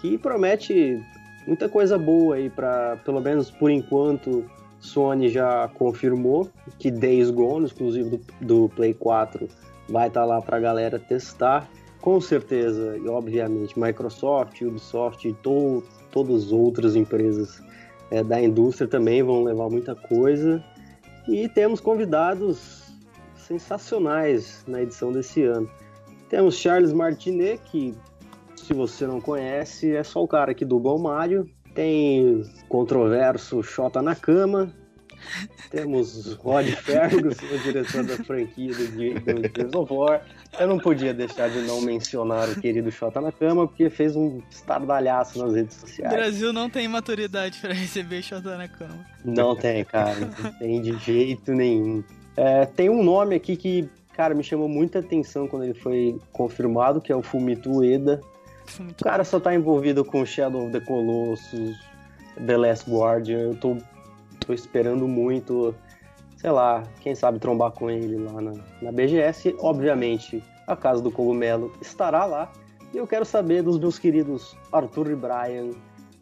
que promete muita coisa boa aí para, pelo menos por enquanto, Sony já confirmou que Days Gone, exclusivo do, do Play 4, vai estar lá para a galera testar com certeza, e obviamente, Microsoft, Ubisoft e to todas as outras empresas é, da indústria também vão levar muita coisa. E temos convidados sensacionais na edição desse ano. Temos Charles Martinet, que se você não conhece, é só o cara que dubla o Mario. Tem controverso Xota na cama. Temos Rod Ferguson, o diretor da franquia do, Ge- do Gears of War. Eu não podia deixar de não mencionar o querido Xota na cama, porque fez um estardalhaço nas redes O sociais. Brasil não tem maturidade pra receber Xota na cama. Não tem, cara. Não tem de jeito nenhum. É, tem um nome aqui que, cara, me chamou muita atenção quando ele foi confirmado, que é o Fumito Ueda. Foi muito O cara só tá envolvido com Shadow of the Colossus, The Last Guardian. Eu tô, tô esperando muito, sei lá, quem sabe trombar com ele lá na, na BGS. Obviamente, a Casa do Cogumelo estará lá. E eu quero saber dos meus queridos Arthur e Brian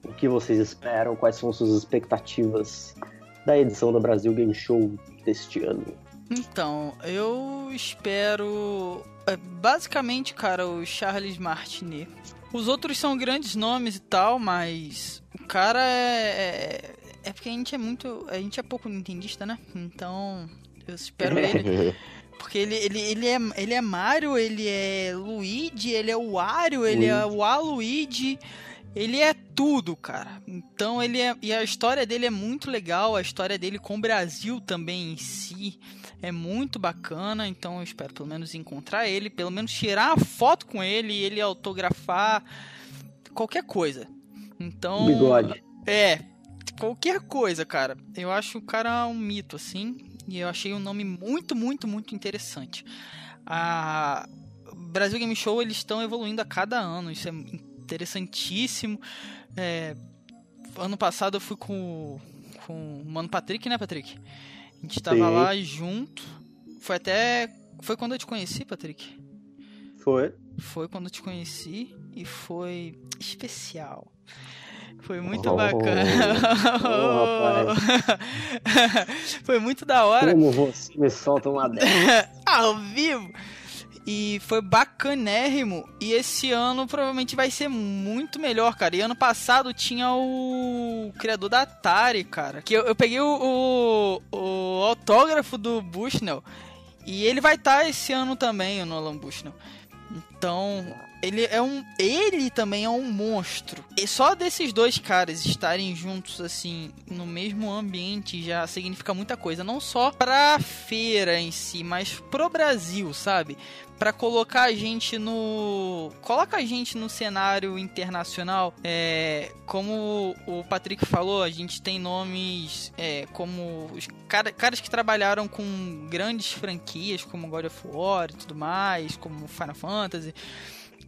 o que vocês esperam, quais são suas expectativas da edição da Brasil Game Show deste ano. Então, eu espero. é, Basicamente, cara, o Charles Martinet. Os outros são grandes nomes e tal, mas o cara é. É, é porque a gente é muito. A gente é pouco nintendista, né? Então, eu espero ele. Porque ele, ele, ele, é, ele é Mario, ele é Luigi, ele é o Wario, ele é o Aluigi. Ele é tudo, cara. Então ele é. E a história dele é muito legal. A história dele com o Brasil também em si é muito bacana. Então eu espero pelo menos encontrar ele, pelo menos tirar uma foto com ele, ele autografar qualquer coisa. Então. Bigode. É, qualquer coisa, cara. Eu acho o cara um mito, assim. E eu achei um nome muito, muito, muito interessante. A Brasil Game Show, eles estão evoluindo a cada ano. Isso é interessantíssimo. É, Ano passado eu fui com, com o Mano Patrick, né, Patrick? A gente tava Sim. lá junto. Foi até. Foi quando eu te conheci, Patrick? Foi. Foi quando eu te conheci e foi especial. Foi muito Oh. bacana. Oh, foi muito da hora. Como você me solta uma dessa? Ao vivo. E foi bacanérrimo. E esse ano provavelmente vai ser muito melhor, cara. E ano passado tinha o criador da Atari, cara. Que eu, eu peguei o, o, o autógrafo do Bushnell. E ele vai estar esse ano também, o Nolan Bushnell. Então, ele é um. Ele também é um monstro. E só desses dois caras estarem juntos, assim, no mesmo ambiente já significa muita coisa. Não só pra feira em si, mas pro Brasil, sabe? Pra colocar a gente no. Coloca a gente no cenário internacional. É, como o Patrick falou, a gente tem nomes é, como os cara- caras que trabalharam com grandes franquias, como God of War e tudo mais, como Final Fantasy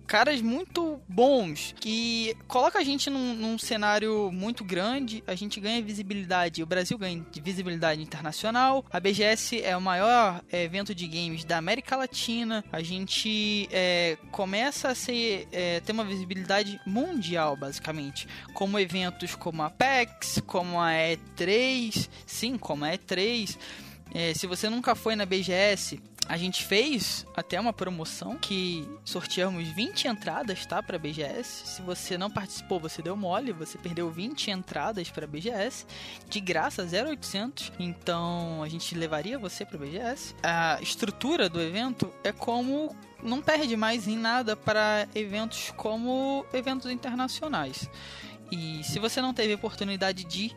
caras muito bons que coloca a gente num, num cenário muito grande, a gente ganha visibilidade, o Brasil ganha de visibilidade internacional, a BGS é o maior é, evento de games da América Latina, a gente é, começa a ser, é, ter uma visibilidade mundial, basicamente, como eventos como a PEX, como a E3, sim, como a E3, é, se você nunca foi na BGS, a gente fez até uma promoção que sorteamos 20 entradas, tá, para BGS. Se você não participou, você deu mole, você perdeu 20 entradas para BGS de graça 0800. Então, a gente levaria você para BGS. A estrutura do evento é como não perde mais em nada para eventos como eventos internacionais. E se você não teve oportunidade de ir,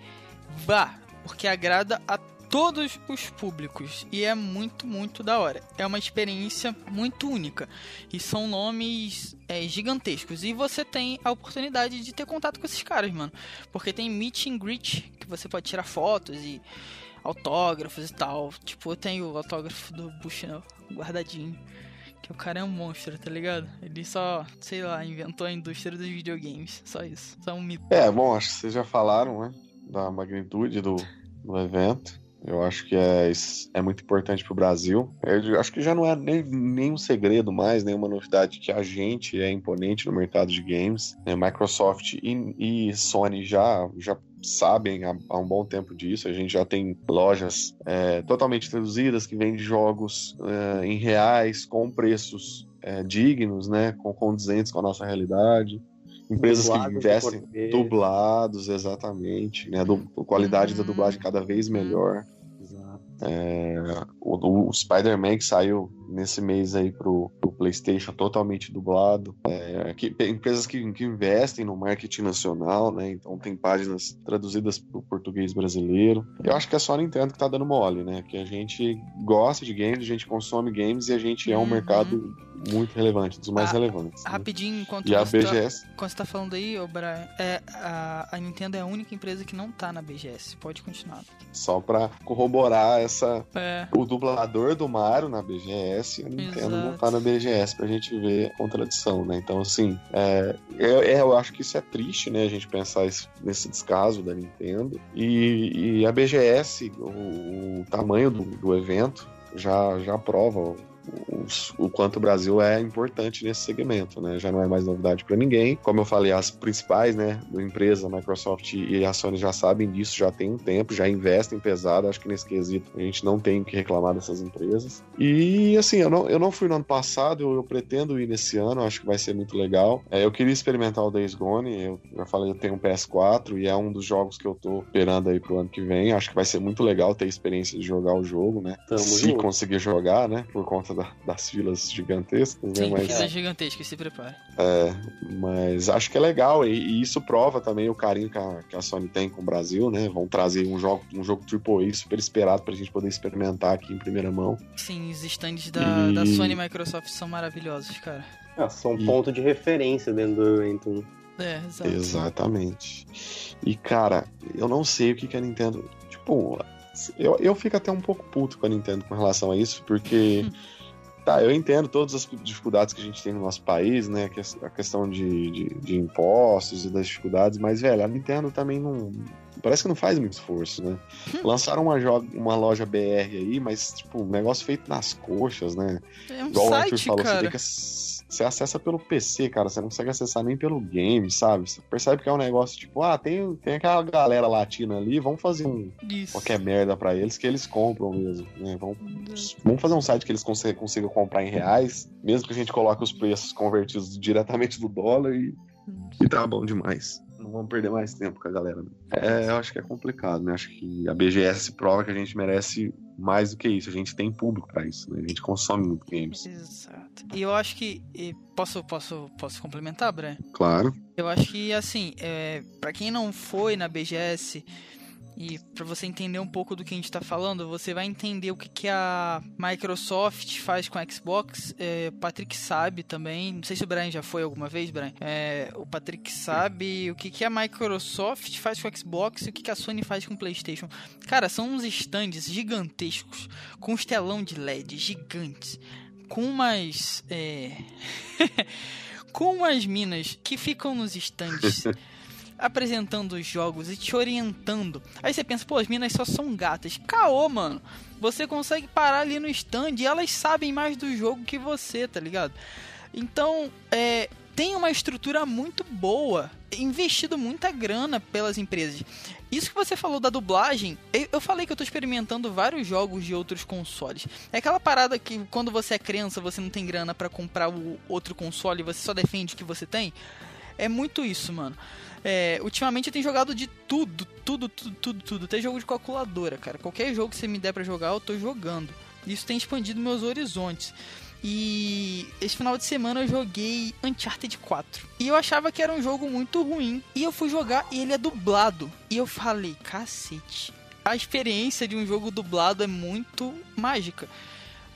vá, porque agrada a todos os públicos e é muito, muito da hora. É uma experiência muito única e são nomes é, gigantescos. E você tem a oportunidade de ter contato com esses caras, mano, porque tem meet and greet que você pode tirar fotos e autógrafos e tal. Tipo, eu tenho o autógrafo do Bushnell guardadinho. Que o cara é um monstro, tá ligado? Ele só, sei lá, inventou a indústria dos videogames. Só isso. Só um mito. É, bom, acho que vocês já falaram, né? Da magnitude do, do evento. Eu acho que é, é muito importante pro Brasil. Eu acho que já não é nem, nem um segredo mais, nenhuma novidade que a gente é imponente no mercado de games. né? Microsoft e, e Sony já, já sabem há, há um bom tempo disso. A gente já tem lojas é, totalmente traduzidas que vendem jogos é, em reais, com preços é, dignos, né? Com condizentes com a nossa realidade. Empresas que Dublados em investem dublados, exatamente, né? Du qualidade da Uhum. dublagem cada vez melhor. Exato. O, o Spider-Man que saiu nesse mês aí pro, pro PlayStation totalmente dublado. É, que- empresas que, que investem no marketing nacional, né? Então tem páginas traduzidas pro português brasileiro. Eu acho que é só a Nintendo que tá dando mole, né? Que a gente gosta de games, a gente consome games e a gente é um Uhum. mercado muito relevante, dos mais Ah, relevantes. né? Rapidinho, enquanto E a você tá- BGS Quando você tá falando aí, ô Brian, é, a, a Nintendo é a única empresa que não tá na BGS. Pode continuar. só pra corroborar essa É, o dublador do Mario na BGS a Nintendo não Exato. tá na BGS pra gente ver a contradição, né? Então, assim, é, eu, é, eu acho que isso é triste, né? A gente pensar isso- nesse descaso da Nintendo. E, e a BGS, o, o tamanho do, do evento, já, já prova o, o quanto o Brasil é importante nesse segmento, né? Já não é mais novidade para ninguém. Como eu falei, as principais, né, da empresa, a Microsoft e a Sony já sabem disso, já tem um tempo, já investem pesado. Acho que nesse quesito a gente não tem o que reclamar dessas empresas. E assim, eu não, eu não fui no ano passado, eu, eu pretendo ir nesse ano, acho que vai ser muito legal. É, eu queria experimentar o Days Gone, eu já falei, eu tenho um PS4 e é um dos jogos que eu tô esperando aí pro ano que vem. Acho que vai ser muito legal ter a experiência de jogar o jogo, né? Tamo Se junto. conseguir jogar, né? Por conta da- das filas gigantescas, né? sim, Mas, fila gigantesca, se prepare. é, mas acho que é legal e, e isso prova também o carinho que a, que a Sony tem com o Brasil, né? Vão trazer um jogo, um jogo AAA super esperado pra gente poder experimentar aqui em primeira mão. Sim, os stands da, E- da Sony e Microsoft são maravilhosos, cara. Ah, são E- ponto de referência dentro do evento. É, exato. Exatamente. E cara, eu não sei o que, que a Nintendo. Tipo, eu, eu fico até um pouco puto com a Nintendo com relação a isso, porque. Tá, eu entendo todas as dificuldades que a gente tem no nosso país, né? A questão de, de, de impostos e das dificuldades, mas, velho, a Nintendo também não. Parece que não faz muito esforço, né? Hum. Lançaram uma, uma loja BR aí, mas, tipo, um negócio feito nas coxas, né? É um Igual o Arthur site, falou, você cara. tem que você acessa pelo PC, cara. Você não consegue acessar nem pelo game, sabe? Você percebe que é um negócio tipo, ah, tem, tem aquela galera latina ali, vamos fazer um, Isso. qualquer merda pra eles que eles compram mesmo, né? Vamos, vamos fazer um site que eles consigam, consigam comprar em reais, mesmo que a gente coloque os preços convertidos diretamente do dólar e, e tá bom demais. Não vamos perder mais tempo com a galera. né? É, eu acho que é complicado, né? Acho que a BGS prova que a gente merece mais do que isso. A gente tem público pra isso, né? A gente consome muito games. Exato. E eu acho que. Posso, posso, posso complementar, Brian? Claro. Eu acho que, assim, é, para quem não foi na BGS e para você entender um pouco do que a gente tá falando, você vai entender o que, que a Microsoft faz com a Xbox. É, o Patrick sabe também. Não sei se o Brian já foi alguma vez, Brian. É, o Patrick sabe o que, que a Microsoft faz com a Xbox e o que, que a Sony faz com o PlayStation. Cara, são uns stands gigantescos com um telão de LED gigantes. Com umas. É... com umas minas que ficam nos stands apresentando os jogos e te orientando. Aí você pensa, pô, as minas só são gatas. Caô, mano. Você consegue parar ali no stand e elas sabem mais do jogo que você, tá ligado? Então, é, tem uma estrutura muito boa, investido muita grana pelas empresas. Isso que você falou da dublagem, eu, falei que eu tô experimentando vários jogos de outros consoles. É aquela parada que quando você é criança, você não tem grana pra comprar o outro console e você só defende o que você tem. É muito isso, mano. É, ultimamente eu tenho jogado de tudo, tudo, tudo, tudo, tudo. Até jogo de calculadora, cara. Qualquer jogo que você me der pra jogar, eu tô jogando. Isso tem expandido meus horizontes. E esse final de semana eu joguei Uncharted 4. E eu achava que era um jogo muito ruim. E eu fui jogar e ele é dublado. E eu falei, cacete. A experiência de um jogo dublado é muito mágica.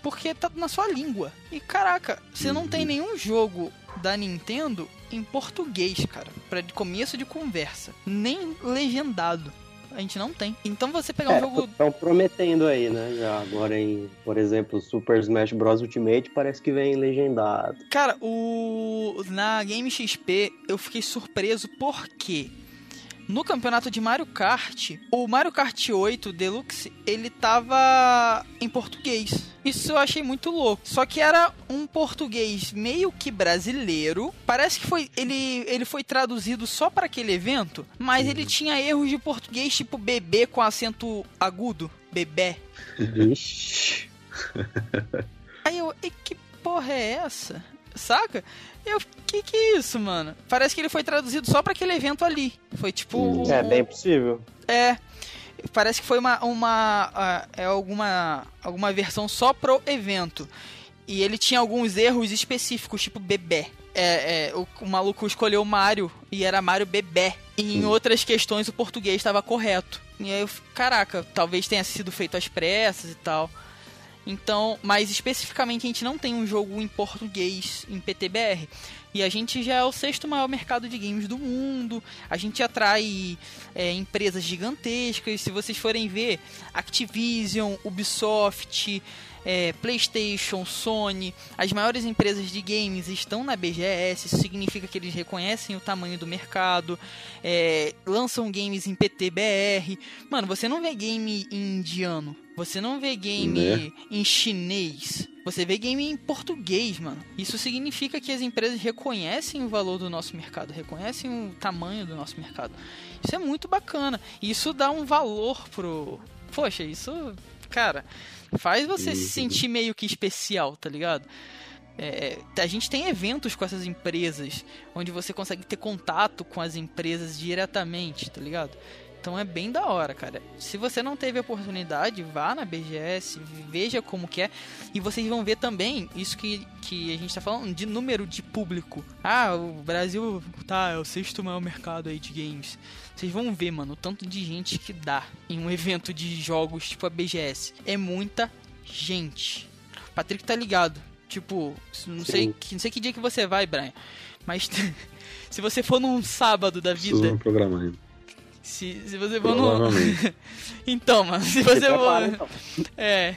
Porque tá na sua língua. E caraca, você não tem nenhum jogo da Nintendo em português, cara. Pra de começo de conversa. Nem legendado. A gente não tem. Então você pegar um É, jogo. Estão prometendo aí, né? Já agora em, por exemplo, Super Smash Bros. Ultimate parece que vem legendado. Cara, o. Na Game XP eu fiquei surpreso porque. No campeonato de Mario Kart, o Mario Kart 8 Deluxe, ele tava em português. Isso eu achei muito louco. Só que era um português meio que brasileiro. Parece que foi ele, ele foi traduzido só para aquele evento, mas ele tinha erros de português tipo bebê com acento agudo, bebê. Aí eu, e que porra é essa? Saca? Eu, que que é isso, mano? Parece que ele foi traduzido só pra aquele evento ali. Foi tipo. um- É bem possível. É. Parece que foi uma. uma é alguma. alguma versão só pro evento. E ele tinha alguns erros específicos, tipo bebê. É, é, o, o maluco escolheu Mario e era Mario bebê. E em outras questões o português estava correto. E aí eu, caraca, talvez tenha sido feito às pressas e tal. Então, mas especificamente a gente não tem um jogo em português em PTBR. E a gente já é o sexto maior mercado de games do mundo. A gente atrai é, empresas gigantescas. Se vocês forem ver, Activision, Ubisoft, é, PlayStation, Sony, as maiores empresas de games estão na BGS. Isso significa que eles reconhecem o tamanho do mercado, é, lançam games em PTBR. Mano, você não vê game em indiano, você não vê game Né? em chinês. Você vê game em português, mano. Isso significa que as empresas reconhecem o valor do nosso mercado, reconhecem o tamanho do nosso mercado. Isso é muito bacana. Isso dá um valor pro. Poxa, isso. Cara, faz você se sentir meio que especial, tá ligado? É, a gente tem eventos com essas empresas, onde você consegue ter contato com as empresas diretamente, tá ligado? Então é bem da hora, cara. Se você não teve a oportunidade, vá na BGS, veja como que é. E vocês vão ver também isso que, que a gente tá falando de número de público. Ah, o Brasil tá, é o sexto maior mercado aí de games. Vocês vão ver, mano, o tanto de gente que dá em um evento de jogos tipo a BGS. É muita gente. Patrick tá ligado. Tipo, não sei, Sim. que- não sei que dia que você vai, Brian. Mas se você for num sábado da vida me programar ainda. Se, se você for no. Provavelmente. então, mano, se você prepara, for. então. É.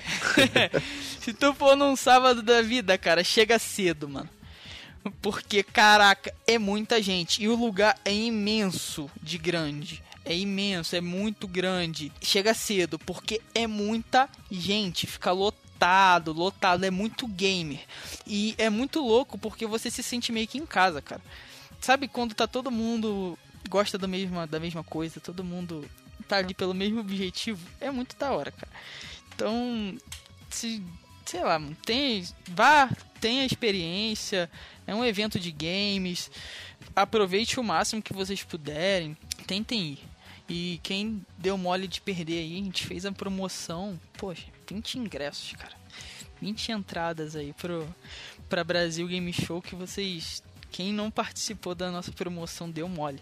Se tu for num sábado da vida, cara, chega cedo, mano. Porque, caraca, é muita gente. E o lugar é imenso de grande. É imenso, é muito grande. Chega cedo, porque é muita gente. Fica lotado, lotado. É muito gamer. E é muito louco porque você se sente meio que em casa, cara. Sabe quando tá todo mundo gosta da mesma, da mesma coisa, todo mundo tá ali pelo mesmo objetivo? É muito da hora, cara. Então, se, sei lá, tem, vá, tenha experiência, é um evento de games, aproveite o máximo que vocês puderem, tentem ir. E quem deu mole de perder aí, a gente fez a promoção, poxa, 20 ingressos, cara. 20 entradas aí pro pra Brasil Game Show que vocês quem não participou da nossa promoção deu mole.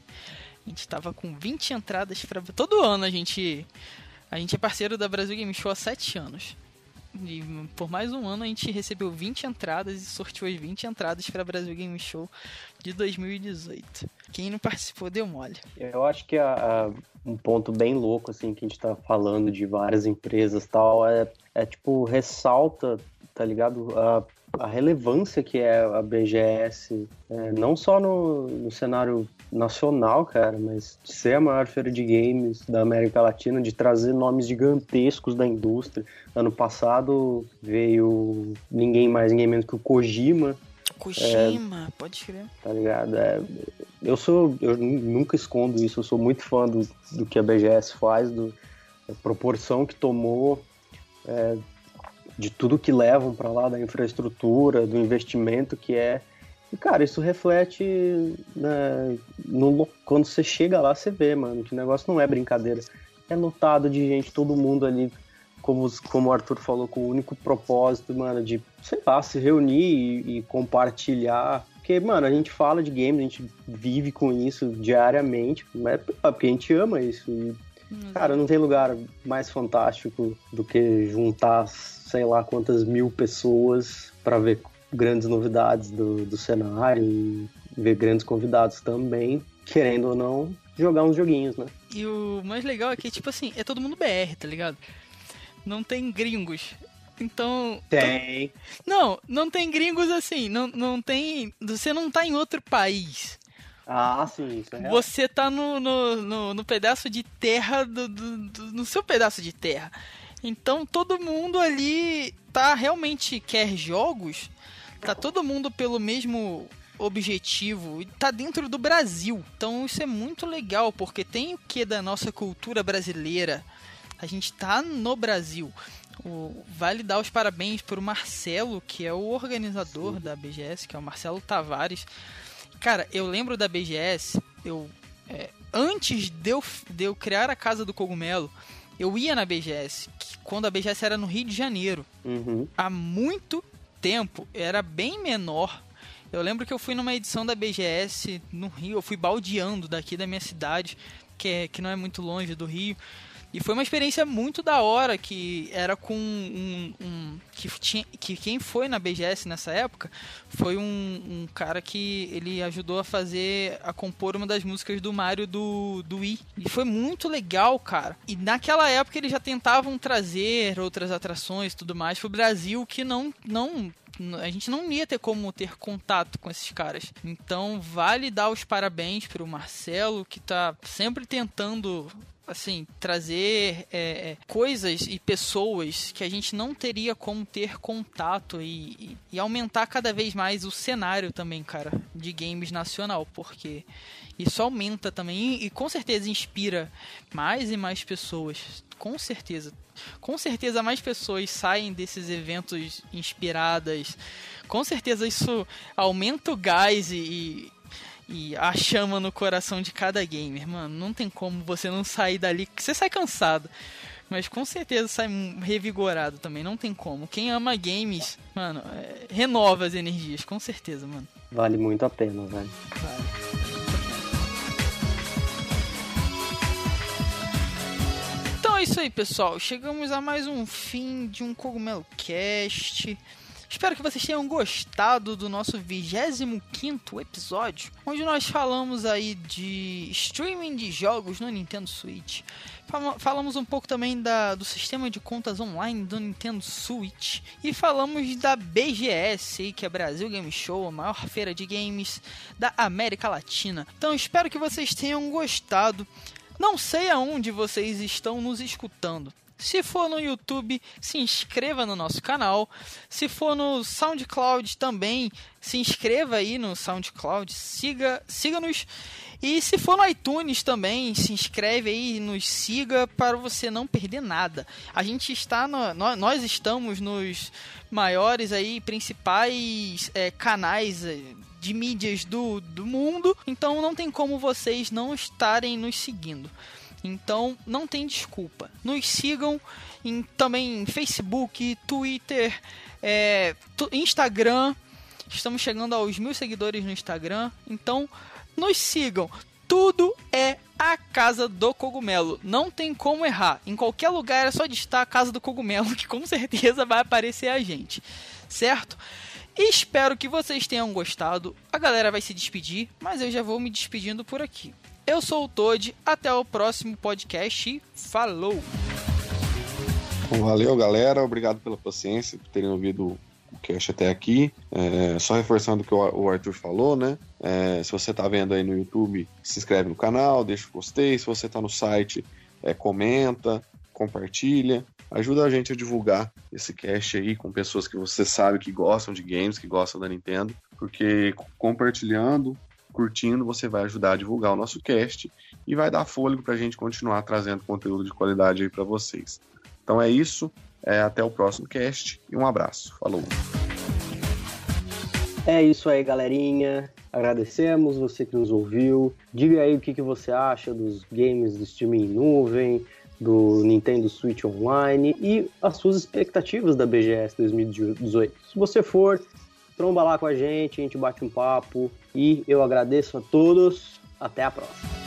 A gente tava com 20 entradas para todo ano a gente a gente é parceiro da Brasil Game Show há 7 anos. E por mais um ano a gente recebeu 20 entradas e sorteou as 20 entradas para Brasil Game Show de 2018. Quem não participou deu mole. Eu acho que a- a- um ponto bem louco, assim, que a gente tá falando de várias empresas tal, é, é tipo, ressalta, tá ligado? A, a relevância que é a BGS, é, não só no, no cenário nacional, cara, mas de ser a maior feira de games da América Latina, de trazer nomes gigantescos da indústria. Ano passado veio ninguém mais, ninguém menos que o Kojima, Kojima, pode crer. tá ligado? É, eu sou, eu nu- nunca escondo isso, eu sou muito fã do, do que a BGS faz, do, da proporção que tomou, é, de tudo que levam para lá, da infraestrutura, do investimento que é. E, cara, isso reflete né, no, quando você chega lá, você vê, mano, que o negócio não é brincadeira. É lotado de gente, todo mundo ali, como, como o Arthur falou, com o único propósito, mano, de, sei lá, se reunir e, e compartilhar. Porque, mano, a gente fala de games, a gente vive com isso diariamente, é porque a gente ama isso. E, cara, não tem lugar mais fantástico do que juntar, sei lá, quantas mil pessoas para ver grandes novidades do, do cenário e ver grandes convidados também, querendo ou não, jogar uns joguinhos, né? E o mais legal é que, tipo assim, é todo mundo BR, tá ligado? Não tem gringos. Então. Tem. Não, não tem gringos assim. Não, não tem. Você não tá em outro país. Ah, sim, isso é real. Você tá no, no, no, no pedaço de terra do, do- do- no seu pedaço de terra. Então todo mundo ali tá realmente quer jogos. Tá todo mundo pelo mesmo objetivo e tá dentro do Brasil. Então isso é muito legal porque tem o que da nossa cultura brasileira. A gente tá no Brasil. O, vale dar os parabéns pro Marcelo, que é o organizador da BGS, que é o Marcelo Tavares. Cara, eu lembro da BGS, eu é, antes de eu, de eu criar a Casa do Cogumelo, eu ia na BGS, quando a BGS era no Rio de Janeiro. Uhum. Há muito tempo, era bem menor. Eu lembro que eu fui numa edição da BGS no Rio, eu fui baldeando daqui da minha cidade, que, é, que não é muito longe do Rio. E foi uma experiência muito da hora, que era com um. um- que, tinha, que quem foi na BGS nessa época foi um, um cara que ele ajudou a fazer, a compor uma das músicas do Mario do, do Wii. E foi muito legal, cara. E naquela época eles já tentavam trazer outras atrações e tudo mais pro Brasil que não. não a gente não ia ter como ter contato com esses caras. Então vale dar os parabéns pro Marcelo, que tá sempre tentando assim, trazer é, é, coisas e pessoas que a gente não teria como ter contato e, e, aumentar cada vez mais o cenário também, cara, de games nacional, porque isso aumenta também e, e com certeza inspira mais e mais pessoas, com certeza. Com certeza mais pessoas saem desses eventos inspiradas. Com certeza isso aumenta o gás e, e a chama no coração de cada gamer, mano. Não tem como você não sair dali. Você sai cansado. Mas com certeza sai revigorado também. Não tem como. Quem ama games, mano, é, renova as energias. Com certeza, mano. Vale muito a pena, velho. Então é isso aí, pessoal. Chegamos a mais um fim de um Cogumelo Cast. Espero que vocês tenham gostado do nosso 25 episódio, onde nós falamos aí de streaming de jogos no Nintendo Switch. Falamos um pouco também da, do sistema de contas online do Nintendo Switch. E falamos da BGS, que é Brasil Game Show, a maior feira de games da América Latina. Então espero que vocês tenham gostado. Não sei aonde vocês estão nos escutando. Se for no YouTube, se inscreva no nosso canal. Se for no SoundCloud também, se inscreva aí no SoundCloud, siga, siga-nos. E se for no iTunes também, se inscreve aí, nos siga para você não perder nada. A gente está no, nós estamos nos maiores aí principais é, canais é, de mídias do, do mundo, então não tem como vocês não estarem nos seguindo. Então não tem desculpa. Nos sigam em, também em Facebook, Twitter, é, Instagram. Estamos chegando aos mil seguidores no Instagram. Então nos sigam. Tudo é a Casa do Cogumelo. Não tem como errar. Em qualquer lugar é só digitar a Casa do Cogumelo, que com certeza vai aparecer a gente. Certo? Espero que vocês tenham gostado. A galera vai se despedir, mas eu já vou me despedindo por aqui. Eu sou o Todd, até o próximo podcast e falou! Valeu, galera. Obrigado pela paciência, por terem ouvido o cast até aqui. É, só reforçando o que o Arthur falou, né? É, se você está vendo aí no YouTube, se inscreve no canal, deixa o gostei. Se você está no site, é, comenta, compartilha. Ajuda a gente a divulgar esse cast aí com pessoas que você sabe que gostam de games, que gostam da Nintendo, porque compartilhando, curtindo, você vai ajudar a divulgar o nosso cast e vai dar fôlego para a gente continuar trazendo conteúdo de qualidade aí para vocês. Então é isso, é, até o próximo cast e um abraço. Falou! É isso aí, galerinha. Agradecemos você que nos ouviu. Diga aí o que, que você acha dos games do streaming em nuvem, do Nintendo Switch Online e as suas expectativas da BGS 2018. Se você for, tromba lá com a gente, a gente bate um papo e eu agradeço a todos. Até a próxima.